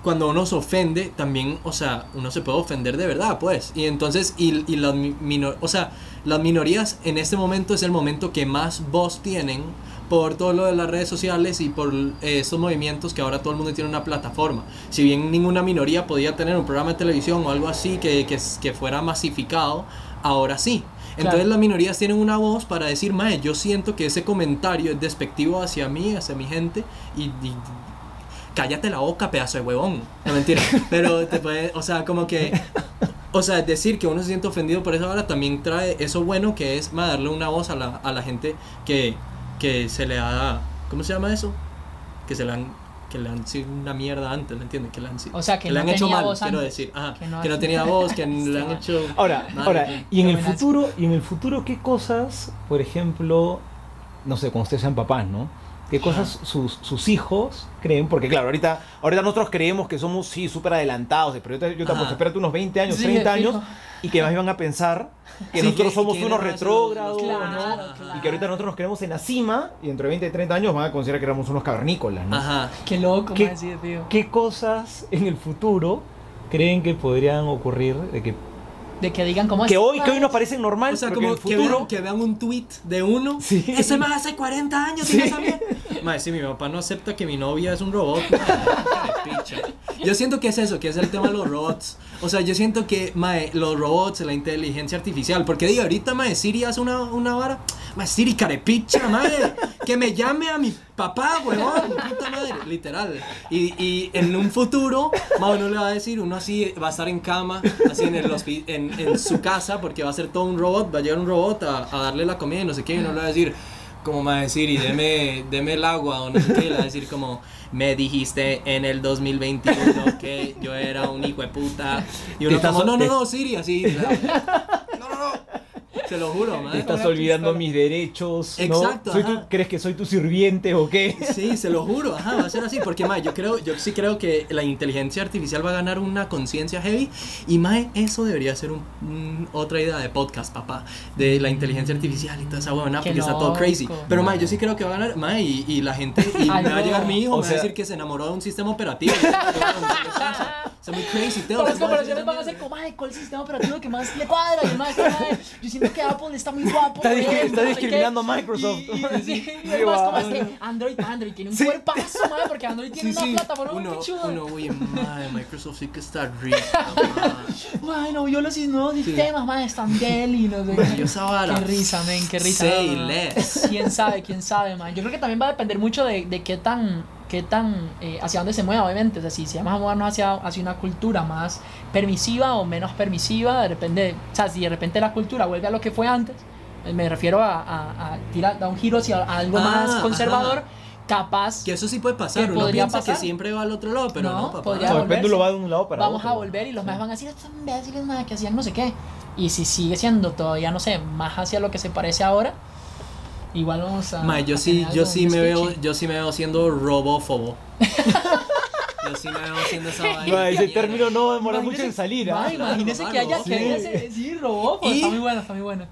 cuando uno se ofende, también, o sea, uno se puede ofender de verdad, pues. Y entonces, y, y las, mi- minor- o sea, las minorías en este momento es el momento que más voz tienen por todo lo de las redes sociales y por eh, estos movimientos que ahora todo el mundo tiene una plataforma. Si bien ninguna minoría podía tener un programa de televisión o algo así que, que, que fuera masificado, ahora sí. Entonces Claro. las minorías tienen una voz para decir, mae, yo siento que ese comentario es despectivo hacia mí, hacia mi gente, y, y- cállate la boca, pedazo de huevón. No mentira. Pero te puede, o sea, como que, o sea, decir que uno se siente ofendido por esa hora también trae eso bueno que es darle una voz a la, a la gente que, que se le ha, ¿cómo se llama eso? Que se le han, que le han sido una mierda antes, ¿me entiendes? Que le han, sido- O sea, que le no han hecho tenía mal, voz quiero antes. decir. Ajá, Que que, no- tenía voz, que le han hecho... Ahora, ahora, y en el futuro, y en el futuro, ¿qué cosas, por ejemplo, no sé, cuando ustedes sean papás, ¿no? Qué cosas sus, sus hijos creen, porque claro, ahorita, ahorita nosotros creemos que somos, sí, súper adelantados, pero yo te, yo te apuesto, espérate unos 20 años, Sí, 30 fijo. años, y que más van a pensar que Sí, nosotros que- somos que unos retrógrados, Claro, ¿no? claro. Y que ahorita nosotros nos creemos en la cima, y dentro de 20 y 30 años van a considerar que éramos unos cavernícolas, ¿no? Ajá. Qué loco, ¿Qué- sí, tío. ¿Qué cosas en el futuro creen que podrían ocurrir de que, De que digan cómo que es. hoy, que hoy nos parecen normal, O sea, en como que vean, que vean un tweet de uno. Sí. Ese más hace 40 años Sí. y no sabía. Mae, sí, mi papá no acepta que mi novia es un robot. de picha. Yo siento que es eso, que es el tema de los robots. O sea, yo siento que, mae, los robots, la inteligencia artificial. Porque digo, ahorita, mae, Siri hace una, una vara. Mae, Siri, carepicha, mae. Que me llame a mi papá, huevón. Puta madre, literal. Y, y en un futuro, mae, uno le va a decir, uno así va a estar en cama, así en, el en, su casa, porque va a ser todo un robot. Va a llegar un robot a, darle la comida y no sé qué. Y uno le va a decir, como decir, y deme, deme el agua o no sé qué, le va a decir como, me dijiste en el 2021 que yo era un hijo de puta. Y uno como, no, no, no, Siri, así. No, no, no. Se lo juro, Te man. estás Una olvidando pistola. mis derechos, ¿no? Exacto, Soy tu-. ¿Crees que soy tu sirviente o qué? Sí, se lo juro, ajá, va a ser así, porque mae, yo creo, yo sí creo que la inteligencia artificial va a ganar una conciencia heavy y mae, eso debería ser un, un- otra idea de podcast, papá, de la inteligencia artificial y toda esa Qué porque está todo crazy. loco. Pero mae, yo sí creo que va a ganar, mae, y, y la gente, y me va a llegar mi hijo, o me va a sea- decir que se enamoró de un sistema operativo. Está muy crazy, las ¿cómo comparaciones van a ser como, ay, ¿cuál es el sistema operativo que más le cuadra? Y el "Ay, yo siento que Apple está muy guapo. Está está no sé qué". discriminando a Microsoft. Y, y- sí, y Sí, el más como es que Android, Android tiene un cuerpazo, mae, porque Android tiene una plataforma muy pichuda. uno, oye, mae, Microsoft sí que está rica, mae. Ay, no, yo los nuevos sistemas, mae, están del y no sé Mae, qué. risa, men, qué risa. Say less. Quién sabe, quién sabe, man. Yo creo que también va a depender mucho de, de qué tan, qué tan, eh, hacia dónde se mueva, obviamente. O sea, si, si vamos a movernos hacia, hacia una cultura más permisiva o menos permisiva, de repente, o sea, si de repente la cultura vuelve a lo que fue antes, eh, me refiero a, a, a tirar, dar un giro hacia algo Ah, más ajá. conservador, capaz. Que eso sí puede pasar. Uno podría piensa pasar. que siempre va al otro lado, pero No, no, papá. podría O el péndulo va de un lado para vamos otro. a volver y los más van a decir, estos imbéciles, madre, que hacían no sé qué. Y si sigue siendo todavía, no sé, más hacia lo que se parece ahora, igual vamos a. Ma, yo a sí, yo sí me veo, yo sí me veo siendo robófobo. yo sí me veo haciendo esa vaina. Ma, ese término no va a demorar mucho en salir. ma, ¿ah? imagínese Claro, que haya, que haya sí. Y- está muy bueno, está muy bueno.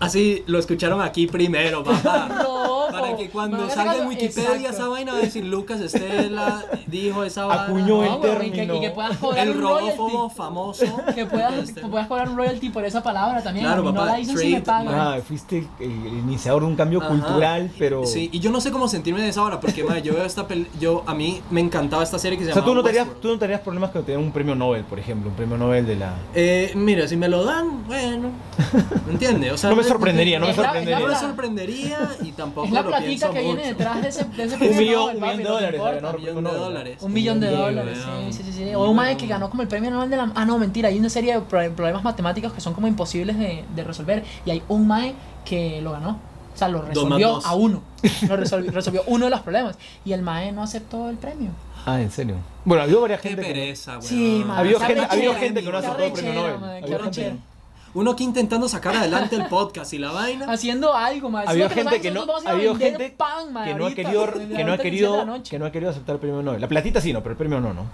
Así lo escucharon aquí primero, papá. Para que cuando salga en exacto. Wikipedia esa vaina va a decir Lucas Estela dijo esa vaina. Acuñó el No, weón, y que, término. y que puedas cobrar El un royalty. famoso. Que puedas, Este. que puedas cobrar un royalty por esa palabra también. Claro, mí no papá, la dicen si me pagan. Ah, fuiste el iniciador de un cambio Ajá. cultural, pero... Sí, y yo no sé cómo sentirme de esa hora, porque madre, yo veo esta pel yo a mí me encantaba esta serie que se O sea, llama tú no, tendrías, Westworld. tú no tendrías problemas con tener un premio Nobel, por ejemplo, un premio Nobel de la... Eh, mira, si me lo dan, bueno, ¿me entiendes? O sea, No me sorprendería, no me sorprendería. No me sorprendería y tampoco Es la lo platica pienso que viene detrás de ese, de ese Un millón, Nobel, un papi, millón de dólares. Un millón de dólares. Un millón de Sí, dólares, sí, sí, sí, sí. O un mae que ganó como el premio Nobel de la... Ah, no, mentira, hay una serie de pro- problemas matemáticos que son como imposibles de, de resolver. Y hay un mae que lo ganó. O sea, lo resolvió a uno. Lo resolvió, resolvió uno de los problemas. Y el mae no aceptó el premio. Ah, ¿en serio? Bueno, había varias Qué gente que... pereza, weón. Sí, man. Había Qué gente, había arrechera, gente que no qué aceptó el premio Nobel. Uno aquí intentando sacar adelante el podcast y la vaina. Haciendo algo, mae. Había gente que no, había gente pan, que no ha ahorita, querido, que no ha querido, la noche. que no ha querido aceptar el premio Nobel. La platita sí, no, pero el premio no, ¿no?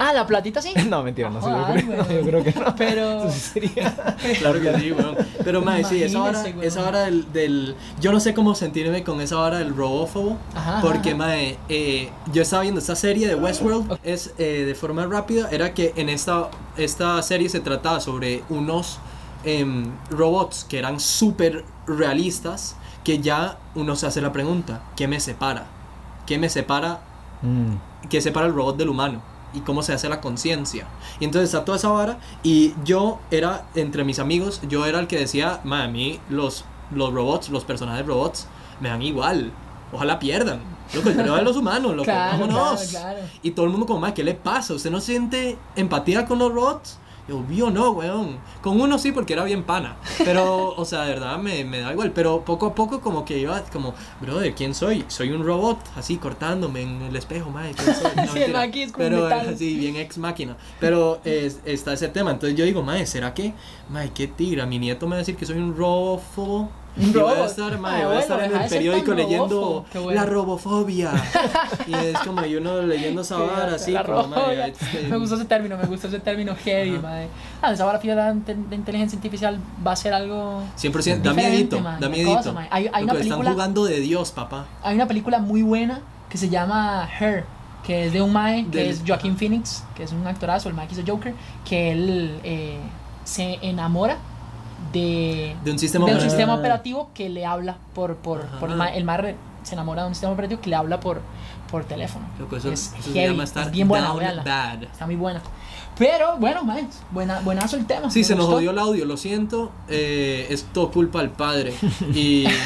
Ah, la platita sí. No, mentira, no sé. Yo Joder, creo, yo creo que no. Pero- Eso sí sería. Claro que sí, weón. Pero, madre, sí, esa hora, esa hora del, del- Yo no sé cómo sentirme con esa hora del robófobo. Ajá, porque, ajá. madre, eh, yo estaba viendo esta serie de Westworld. Es eh, de forma rápida. Era que en esta, esta serie se trataba sobre unos em, robots que eran súper realistas. Que ya uno se hace la pregunta: ¿qué me separa? ¿Qué me separa Mm. que separa el robot del humano y cómo se hace la conciencia. Y entonces está toda esa vara y yo era, entre mis amigos, yo era el que decía, "Ma, a mí los, los robots, los personajes robots, me dan igual. Ojalá pierdan. El periodo de los humanos, loco. Claro, vámonos. claro, claro. Y todo el mundo como, "Ma, ¿qué le pasa? ¿Usted no siente empatía con los robots? Yo, obvio no, weón. Con uno sí, porque era bien pana. Pero, o sea, de verdad me, me da igual. Pero poco a poco como que iba como, brother, ¿quién soy? Soy un robot, así cortándome en el espejo, madre. ¿quién soy? No, Sí, el maqui es Pero, metal. así, bien ex máquina. Pero es- está ese tema. Entonces yo digo, madre, ¿será que, madre, qué tigre? Mi nieto me va a decir que soy un robófobo. Y voy a estar, mae, Ay, voy a bueno, estar en el periódico leyendo bueno. la robofobia. y es como y uno leyendo esa vara así. La como, este, Me gustó ese término, me gustó ese término heavy, Ajá. madre. Ah, esa fija de, inteligencia artificial va a ser algo 100%, da miedito, man, da miedito. cosa, man. Hay- hay una Loco, Están película- jugando de Dios, papá. Hay una película muy buena que se llama Her, que es de un mae, que Del- es Joaquin Phoenix, que es un actorazo, el mae que hizo Joker, que él eh, se enamora de, De un sistema de un sistema operativo que le habla por, por, por el re- se enamora de un sistema operativo que le habla por, por teléfono. Loco, eso, es eso se heavy, llama estar es bien buena, down bad. Está muy buena. Pero bueno, mae, buena, buenazo el tema. Sí, se nos gustó. jodió el audio, lo siento. Eh, es todo culpa del padre. Y.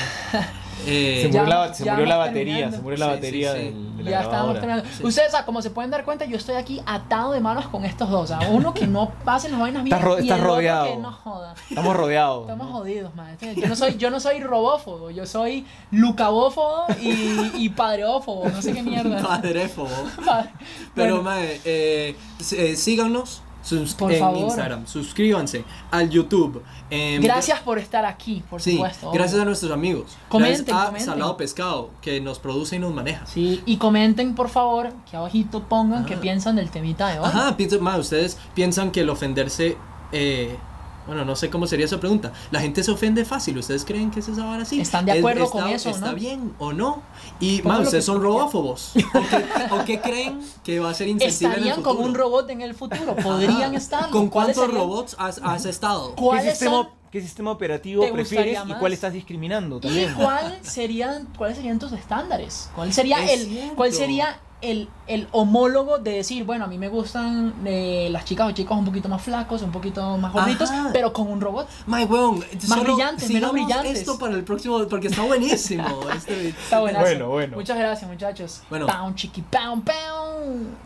eh, Se Ya- murió, la, se ya murió la vamos batería, terminando. se murió la Sí, batería sí. del- de la Ya estábamos grabadora. terminando. Sí. Ustedes, o sea, como se pueden dar cuenta, yo estoy aquí atado de manos con estos dos. O sea, uno que no pase las vainas bien Estás ro- y estás el otro que no joda. Estamos rodeados. Estamos ¿no? jodidos, man. Este- Yo no soy, yo no soy robófobo, yo soy lucabófobo y, y padreófobo, no sé qué mierda. Padréfobo. Padre- Pero, Bueno, mae, eh, eh, síganos sus- Por en favor. Instagram. Suscríbanse al YouTube. em, gracias por estar aquí, por Sí, supuesto. gracias a nuestros amigos. Comenten, gracias a comenten. Salado Pescado, que nos produce y nos maneja. Sí, y comenten, por favor, que abajito pongan qué Ajá. piensan del temita de hoy. Ajá, piensa, mae, ustedes piensan que el ofenderse. eh, bueno, no sé cómo sería esa pregunta. ¿La gente se ofende fácil? ¿Ustedes creen que es esa vara así? ¿Están de ¿Es- acuerdo está- con eso, ¿Está no? bien o no? Y, lo ustedes son robófobos. ¿O qué, o qué creen que va a ser insensible en el ¿Estarían con futuro? un robot en el futuro? ¿Podrían estar? ¿Con cuántos robots has, has estado? ¿Qué ¿Cuáles sistema, son? ¿Qué sistema operativo prefieres y más? cuál estás discriminando ¿Y también? cuál serían, cuáles serían tus estándares? ¿Cuál sería Es el cierto. cuál sería el, el homólogo de decir, bueno, a mí me gustan eh, las chicas o chicos un poquito más flacos, un poquito más gorditos, Ajá. pero con un robot? My weón, Más solo brillantes, menos brillantes. esto para el próximo, porque está buenísimo. este- Está buenazo. Bueno, bueno. Muchas gracias, muchachos. Bueno. Pound, chiqui, pound, pound.